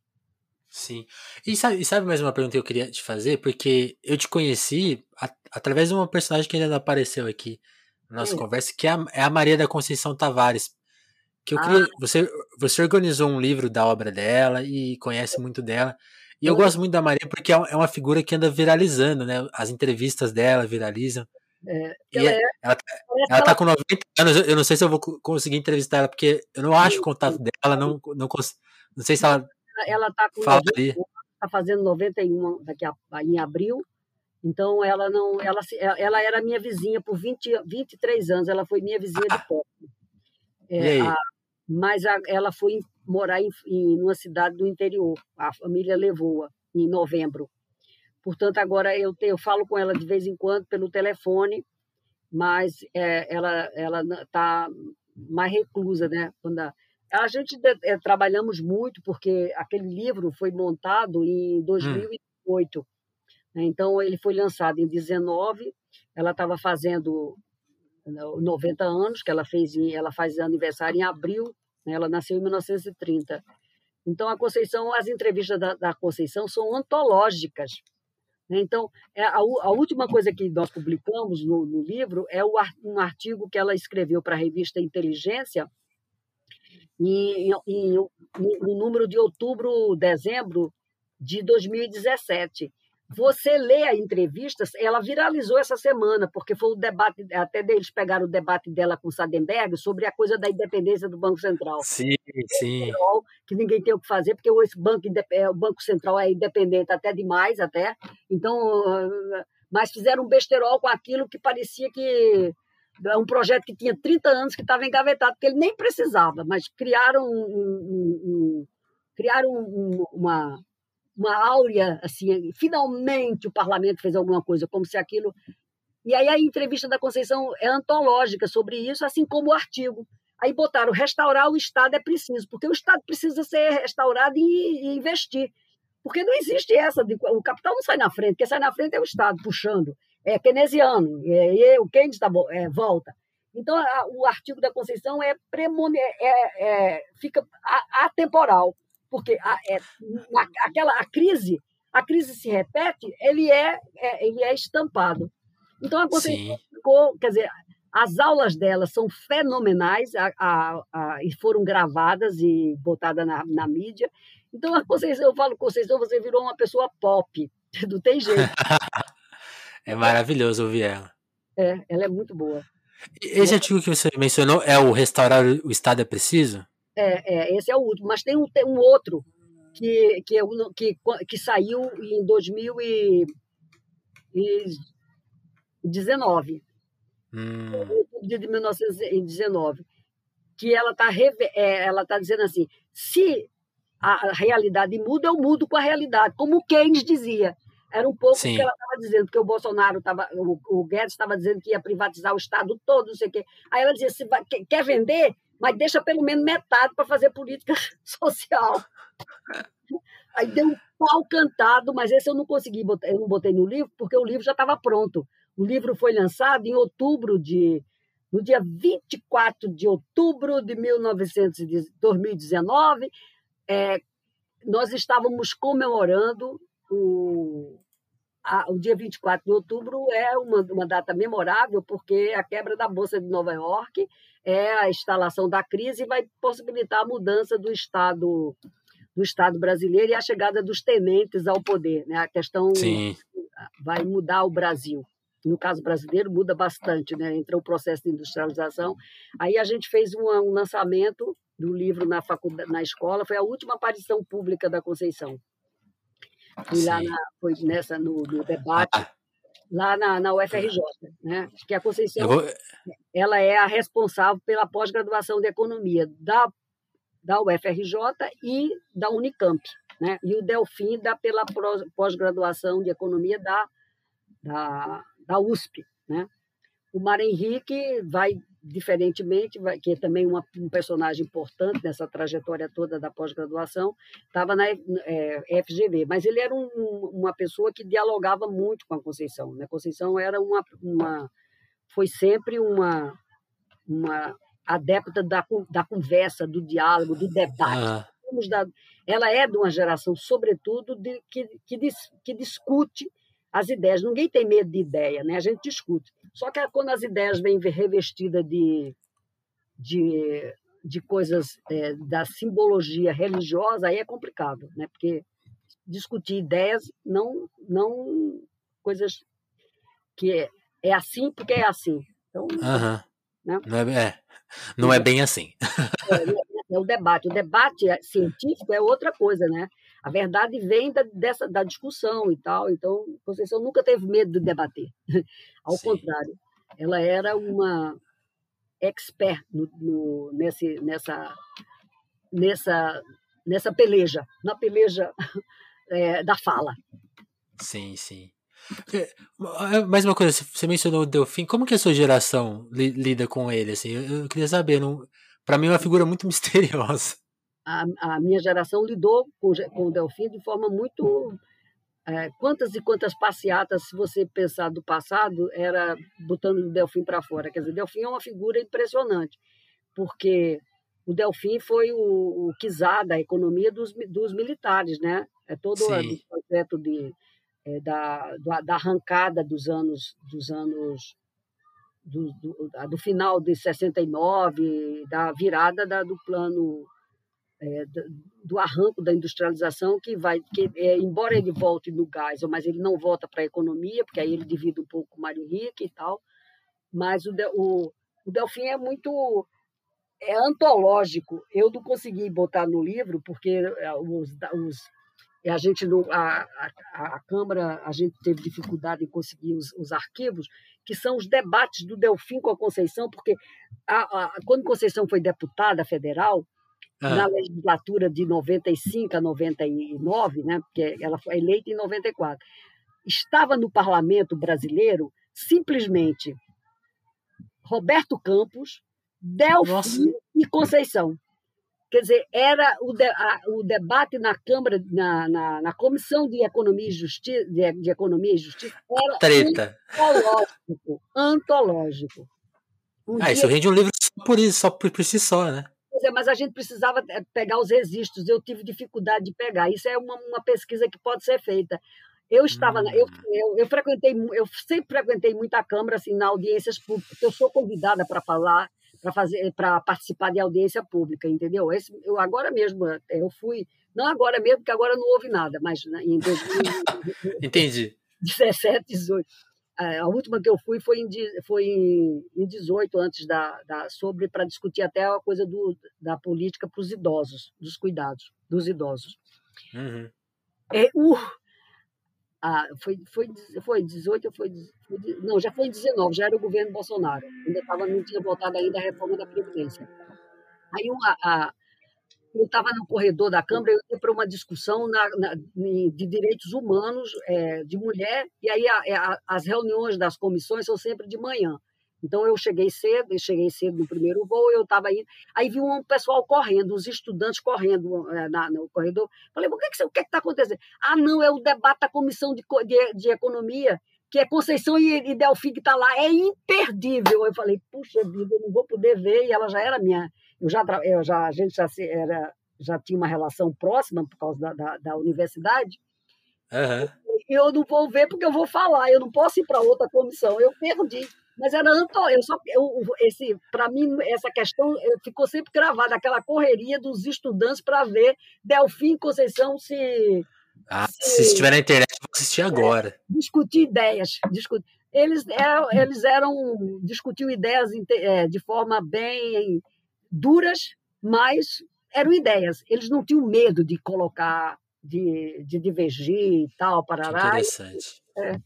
Sim. E sabe, sabe mais uma pergunta que eu queria te fazer? Porque eu te conheci a, através de uma personagem que ainda não apareceu aqui na nossa conversa, que é a, é a, Maria da Conceição Tavares. Que eu ah. queria. Você, você organizou um livro da obra dela e conhece muito dela. E eu gosto muito da Maria porque é, é uma figura que anda viralizando, né? As entrevistas dela viralizam. É, ela, é, ela, ela tá com 90 anos, eu não sei se eu vou conseguir entrevistar ela, porque eu não acho o contato dela, não, não, não sei se ela. Ela tá com fala 90, tá fazendo 91 daqui a, em abril, então ela não. Ela, ela era minha vizinha por 20, 23 anos, ela foi minha vizinha ah. de perto. É, a, mas a, ela foi morar em, em uma cidade do interior, a família levou-a em novembro. Portanto, agora eu, eu falo com ela de vez em quando pelo telefone, mas é, ela ela está mais reclusa, né? Quando a, a gente é, trabalhamos muito porque aquele livro foi montado em 2008. Hum. Né? Então ele foi lançado em 19. Ela estava fazendo 90 anos, que ela fez, ela faz aniversário em abril. Né? Ela nasceu em 1930. Então a Conceição, as entrevistas da, da Conceição são antológicas. Né? Então, é a, a, última coisa que nós publicamos no, no livro é o, um artigo que ela escreveu para a revista Inteligência, no número de outubro, dezembro de 2017. Você lê a entrevista, ela viralizou essa semana, porque foi o debate, até eles pegaram o debate dela com o Sadenberg sobre a coisa da independência do Banco Central. Sim, sim. Que ninguém tem o que fazer, porque esse banco, é, o Banco Central é independente até demais, até. Então, mas fizeram um besterol com aquilo que parecia que é um projeto que tinha 30 anos que estava engavetado, porque ele nem precisava, mas criaram, um, um, um, criaram uma, uma áurea, assim, finalmente o parlamento fez alguma coisa, como se aquilo. E aí a entrevista da Conceição é antológica sobre isso, assim como o artigo. Aí botaram restaurar o Estado é preciso, porque o Estado precisa ser restaurado e, e investir. Porque não existe essa, de, o capital não sai na frente, quem sai na frente é o Estado puxando é keynesiano, e, o Keynes tá, é, volta. Então, a, o artigo da Conceição é, premone, é, é fica atemporal, porque a, é, a, aquela, a crise a crise se repete, ele é, é ele é estampado. Então, a Conceição ficou, quer dizer, as aulas dela são fenomenais a, a, a, e foram gravadas e botadas na, na mídia. Então, a Conceição, eu falo, Conceição, você virou uma pessoa pop, não tem jeito. É maravilhoso ouvir ela. É, ela é muito boa. Esse artigo que você mencionou é o Restaurar o Estado é Preciso? É, é esse é o último, mas tem um, tem um outro que, que, que, que saiu em 2019. Hum. De 1919. Que ela está é, ela tá dizendo assim: se a realidade muda, eu mudo com a realidade, como o Keynes dizia. Era um pouco Sim. o que ela estava dizendo, porque o Bolsonaro estava, o, o Guedes estava dizendo que ia privatizar o Estado todo, não sei o quê. Aí ela dizia: se vai, quer vender, mas deixa pelo menos metade para fazer política social. Aí deu um pau cantado, mas esse eu não consegui botar, eu não botei no livro, porque o livro já estava pronto. O livro foi lançado em outubro de. No dia 24 de outubro de 1900, 2019, é, nós estávamos comemorando o, a, o dia 24 de outubro é uma, uma data memorável, porque a quebra da Bolsa de Nova York é a instalação da crise e vai possibilitar a mudança do Estado do Estado brasileiro e a chegada dos tenentes ao poder. Né? A questão Sim. vai mudar o Brasil. No caso brasileiro, muda bastante, né? entra o processo de industrialização. Aí a gente fez uma, um lançamento do livro na, faculdade, na escola, foi a última aparição pública da Conceição. Fui lá na, foi nessa, no, no debate, ah. lá na, na UFRJ, né? que a Conceição vou... ela é a responsável pela pós-graduação de economia da, da UFRJ e da Unicamp. Né? E o Delfim dá pela pós-graduação de economia da, da, da USP. Né? O Mar Henrique vai diferentemente, que é também uma, um personagem importante nessa trajetória toda da pós-graduação, estava na é, FGV, mas ele era um, uma pessoa que dialogava muito com a Conceição. Né? Conceição era uma, uma foi sempre uma, uma adepta da, da conversa, do diálogo, do debate. Ah. Ela é de uma geração, sobretudo, de, que, que, dis, que discute as ideias. Ninguém tem medo de ideia, né? a gente discute. Só que quando as ideias vêm revestidas de, de, de coisas é, da simbologia religiosa, aí é complicado, né? porque discutir ideias não, não coisas que é, é assim porque é assim. Então, uhum. né? não, é, é, não é bem assim. É, é, o debate. O debate científico é outra coisa, né? A verdade vem da, dessa, da discussão e tal. Então, Conceição nunca teve medo de debater. Ao Sim. contrário, ela era uma expert no, no, nesse, nessa, nessa, nessa peleja, na peleja é, da fala. Sim, sim. É, mais uma coisa, você mencionou o Delfim, como que a sua geração li, lida com ele? Assim, eu, eu queria saber, para mim é uma figura muito misteriosa a, a minha geração lidou com, com o Delfim de forma muito. É, quantas e quantas passeatas, se você pensar do passado, era botando o Delfim para fora. Quer dizer, Delfim é uma figura impressionante, porque o Delfim foi o, o czar da economia dos, dos militares, né? É todo o projeto de, é, da, da arrancada dos anos dos anos do, do, do, final de 69, da virada da, do plano é, do arranco da industrialização que vai, que, é, embora ele volte no gás, mas ele não volta para a economia, porque aí ele divide um pouco com o Mário Henrique e tal, mas o, o, o Delfim é muito é antológico. Eu não consegui botar no livro porque é, os, os a gente não, a, a, a, Câmara a gente teve dificuldade em conseguir os, os, arquivos que são os debates do Delfim com a Conceição porque a quando Conceição foi deputada federal ah. na legislatura de 95 a 99 né porque ela foi eleita em 94 estava no Parlamento brasileiro simplesmente Roberto Campos Delfim Nossa. e Conceição. Quer dizer, era o, de, a, o debate na Câmara, na, na, na, Comissão de Economia e Justiça, de, de Economia e Justiça era Treta. antológico. antológico. Um ah, isso rende um livro só por isso, só por, por si só, né? É, mas a gente precisava é, pegar os registros, eu tive dificuldade de pegar. Isso é uma, uma pesquisa que pode ser feita. Eu estava, hum. eu, eu, eu, frequentei, eu sempre frequentei muita Câmara, assim, na audiências públicas, eu sou convidada para falar para fazer para participar de audiência pública, entendeu? Esse, eu agora mesmo eu fui, não agora mesmo, porque agora não houve nada, mas em 2017, Entendi. 18. A última que eu fui foi em, foi em 18, antes da, da sobre para discutir até a coisa do, da política para os idosos, dos cuidados dos idosos. Uhum. É, uh, ah, foi, foi, foi 18, foi, foi, não, já foi em 19, já era o governo Bolsonaro. Ainda tava, não tinha votado ainda a reforma da Previdência. Aí uma, a, eu estava no corredor da Câmara, eu ia para uma discussão na, na, de direitos humanos é, de mulher, e aí a, a, as reuniões das comissões são sempre de manhã. Então eu cheguei cedo, eu cheguei cedo no primeiro voo, eu estava indo, aí vi um pessoal correndo, os estudantes correndo é, na, no corredor. Falei, o que que está que acontecendo? Ah, não, é o debate da comissão de, de, de economia, que é Conceição e, e Delfim que está lá, é imperdível. Eu falei, puxa vida, eu não vou poder ver, e ela já era minha, eu já, eu já a gente já se, era, já tinha uma relação próxima por causa da, da, da universidade. Uhum. Eu não vou ver porque eu vou falar, eu não posso ir para outra comissão, eu perdi. Mas era antológico. Eu só, eu, esse, para mim, essa questão ficou sempre gravada, aquela correria dos estudantes para ver Delfim e Conceição se. Ah, se, se estiver na internet, vou assistir agora. É, discutir ideias. Discutir. Eles, eram, eles eram. discutiam ideias é, de forma bem duras, mas eram ideias. Eles não tinham medo de colocar, de, de divergir e tal, parará. Interessante. É.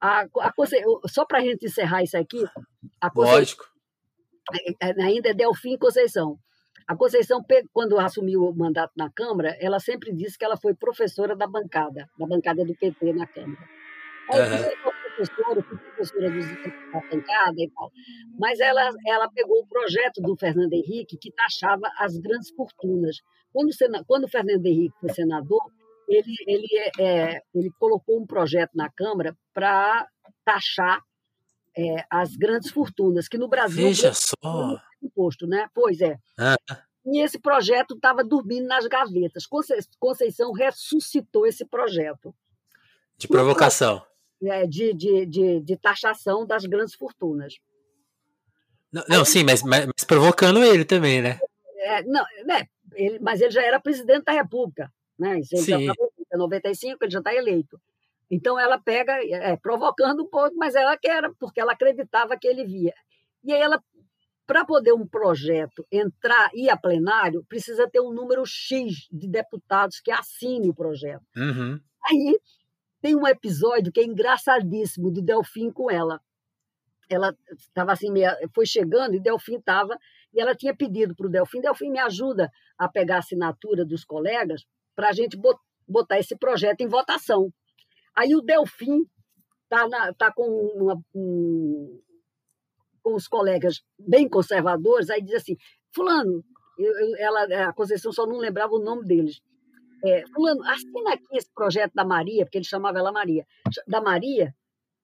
A, a, só para a gente encerrar isso aqui. A Lógico. É, é, ainda é Delfim Conceição. A Conceição, quando assumiu o mandato na Câmara, ela sempre disse que ela foi professora da bancada, da bancada do PT na Câmara. Uhum. professora, fui professora da bancada e tal. Mas ela, ela pegou o projeto do Fernando Henrique, que taxava as grandes fortunas. Quando, quando o Fernando Henrique foi senador, ele, ele, é, é, ele colocou um projeto na Câmara para taxar é, as grandes fortunas, que no Brasil Veja só. imposto, né? Pois é. Ah. E esse projeto estava dormindo nas gavetas. Conceição ressuscitou esse projeto. De provocação. É, de, de, de, de taxação das grandes fortunas. Não, não Aí, sim, mas, mas, mas, provocando ele também, né? É, não, né, ele, mas ele já era presidente da República. Né? Isso ele Sim. já tá, 95, ele já está eleito. Então ela pega, é, provocando um pouco, mas ela quer, porque ela acreditava que ele via. E aí ela, para poder um projeto entrar e ir a plenário, precisa ter um número X de deputados que assine o projeto. Uhum. Aí tem um episódio que é engraçadíssimo do Delfim com ela. Ela estava assim, foi chegando e Delfim estava, e ela tinha pedido para o Delfim, Delfim me ajuda a pegar a assinatura dos colegas para a gente botar esse projeto em votação. Aí o Delfim está tá com, um, com os colegas bem conservadores, aí diz assim, fulano, eu, eu, ela, a Conceição só não lembrava o nome deles. É, fulano, assina aqui esse projeto da Maria, porque ele chamava ela Maria, da Maria,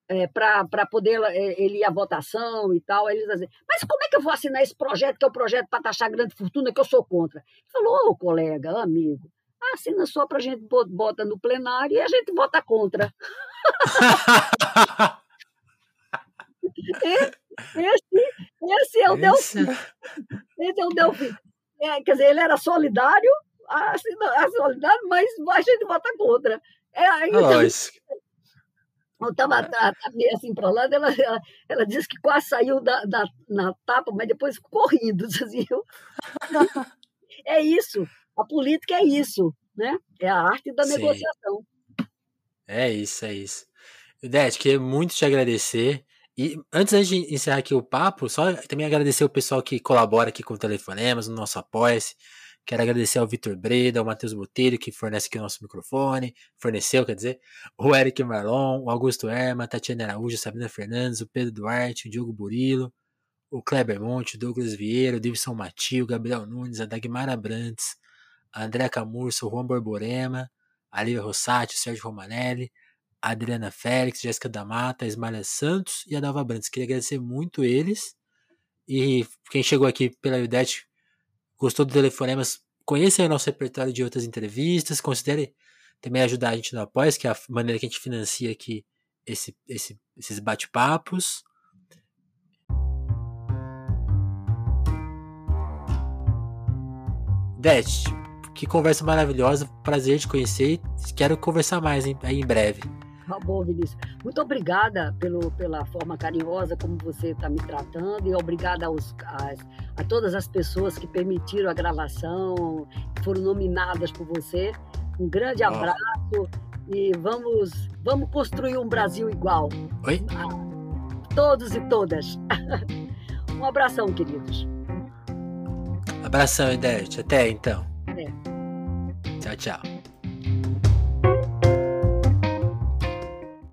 é, para poder é, ele ir à votação e tal. Aí eles dizem, mas como é que eu vou assinar esse projeto, que é o projeto para taxar grande fortuna, que eu sou contra? Ele falou, ô colega, amigo, assina só para a gente bota no plenário e a gente vota contra. esse, esse é o Delfim. Esse é o Delfim. É, quer dizer, ele era solidário, assim, é solidário, mas a gente vota contra. É, então, Lógico. Eu estava assim para lá, ela, ela, ela disse que quase saiu da, da, na tapa, mas depois ficou rindo. Assim, eu... é isso, a política é isso, né? É a arte da Sim. negociação. É isso, é isso. Dete, queria muito te agradecer. E antes de encerrar aqui o papo, só também agradecer o pessoal que colabora aqui com o Telefonemas, no nosso Apoia-se. Quero agradecer ao Vitor Breda, ao Matheus Botelho, que fornece aqui o nosso microfone, forneceu, quer dizer, o Eric Marlon, o Augusto Erma, Tatiana Araújo, Sabrina Fernandes, o Pedro Duarte, o Diogo Burilo, o Kleber Monte, o Douglas Vieira, o Davidson Matil, o Gabriel Nunes, a Dagmar Abrantes, a André Camurso, o Juan Borborema, a Lívia Rossati, o Sérgio Romanelli, a Adriana Félix, Jéssica da Mata, a Ismalia Santos e a Dalva Brandes. Queria agradecer muito eles. E quem chegou aqui pela UDET, gostou do telefonemas, conheça o nosso repertório de outras entrevistas, considere também ajudar a gente no Apoia, que é a maneira que a gente financia aqui esse, esse, esses bate-papos. Det, que conversa maravilhosa, prazer te conhecer quero conversar mais aí em breve. Tá bom, Vinícius. Muito obrigada pelo, pela forma carinhosa como você está me tratando e obrigada aos, as, a todas as pessoas que permitiram a gravação, foram nominadas por você. Um grande abraço e vamos, vamos construir um Brasil igual. Oi? A todos e todas. um abração, queridos. Abração, Idete. Até então. É. Tchau, tchau.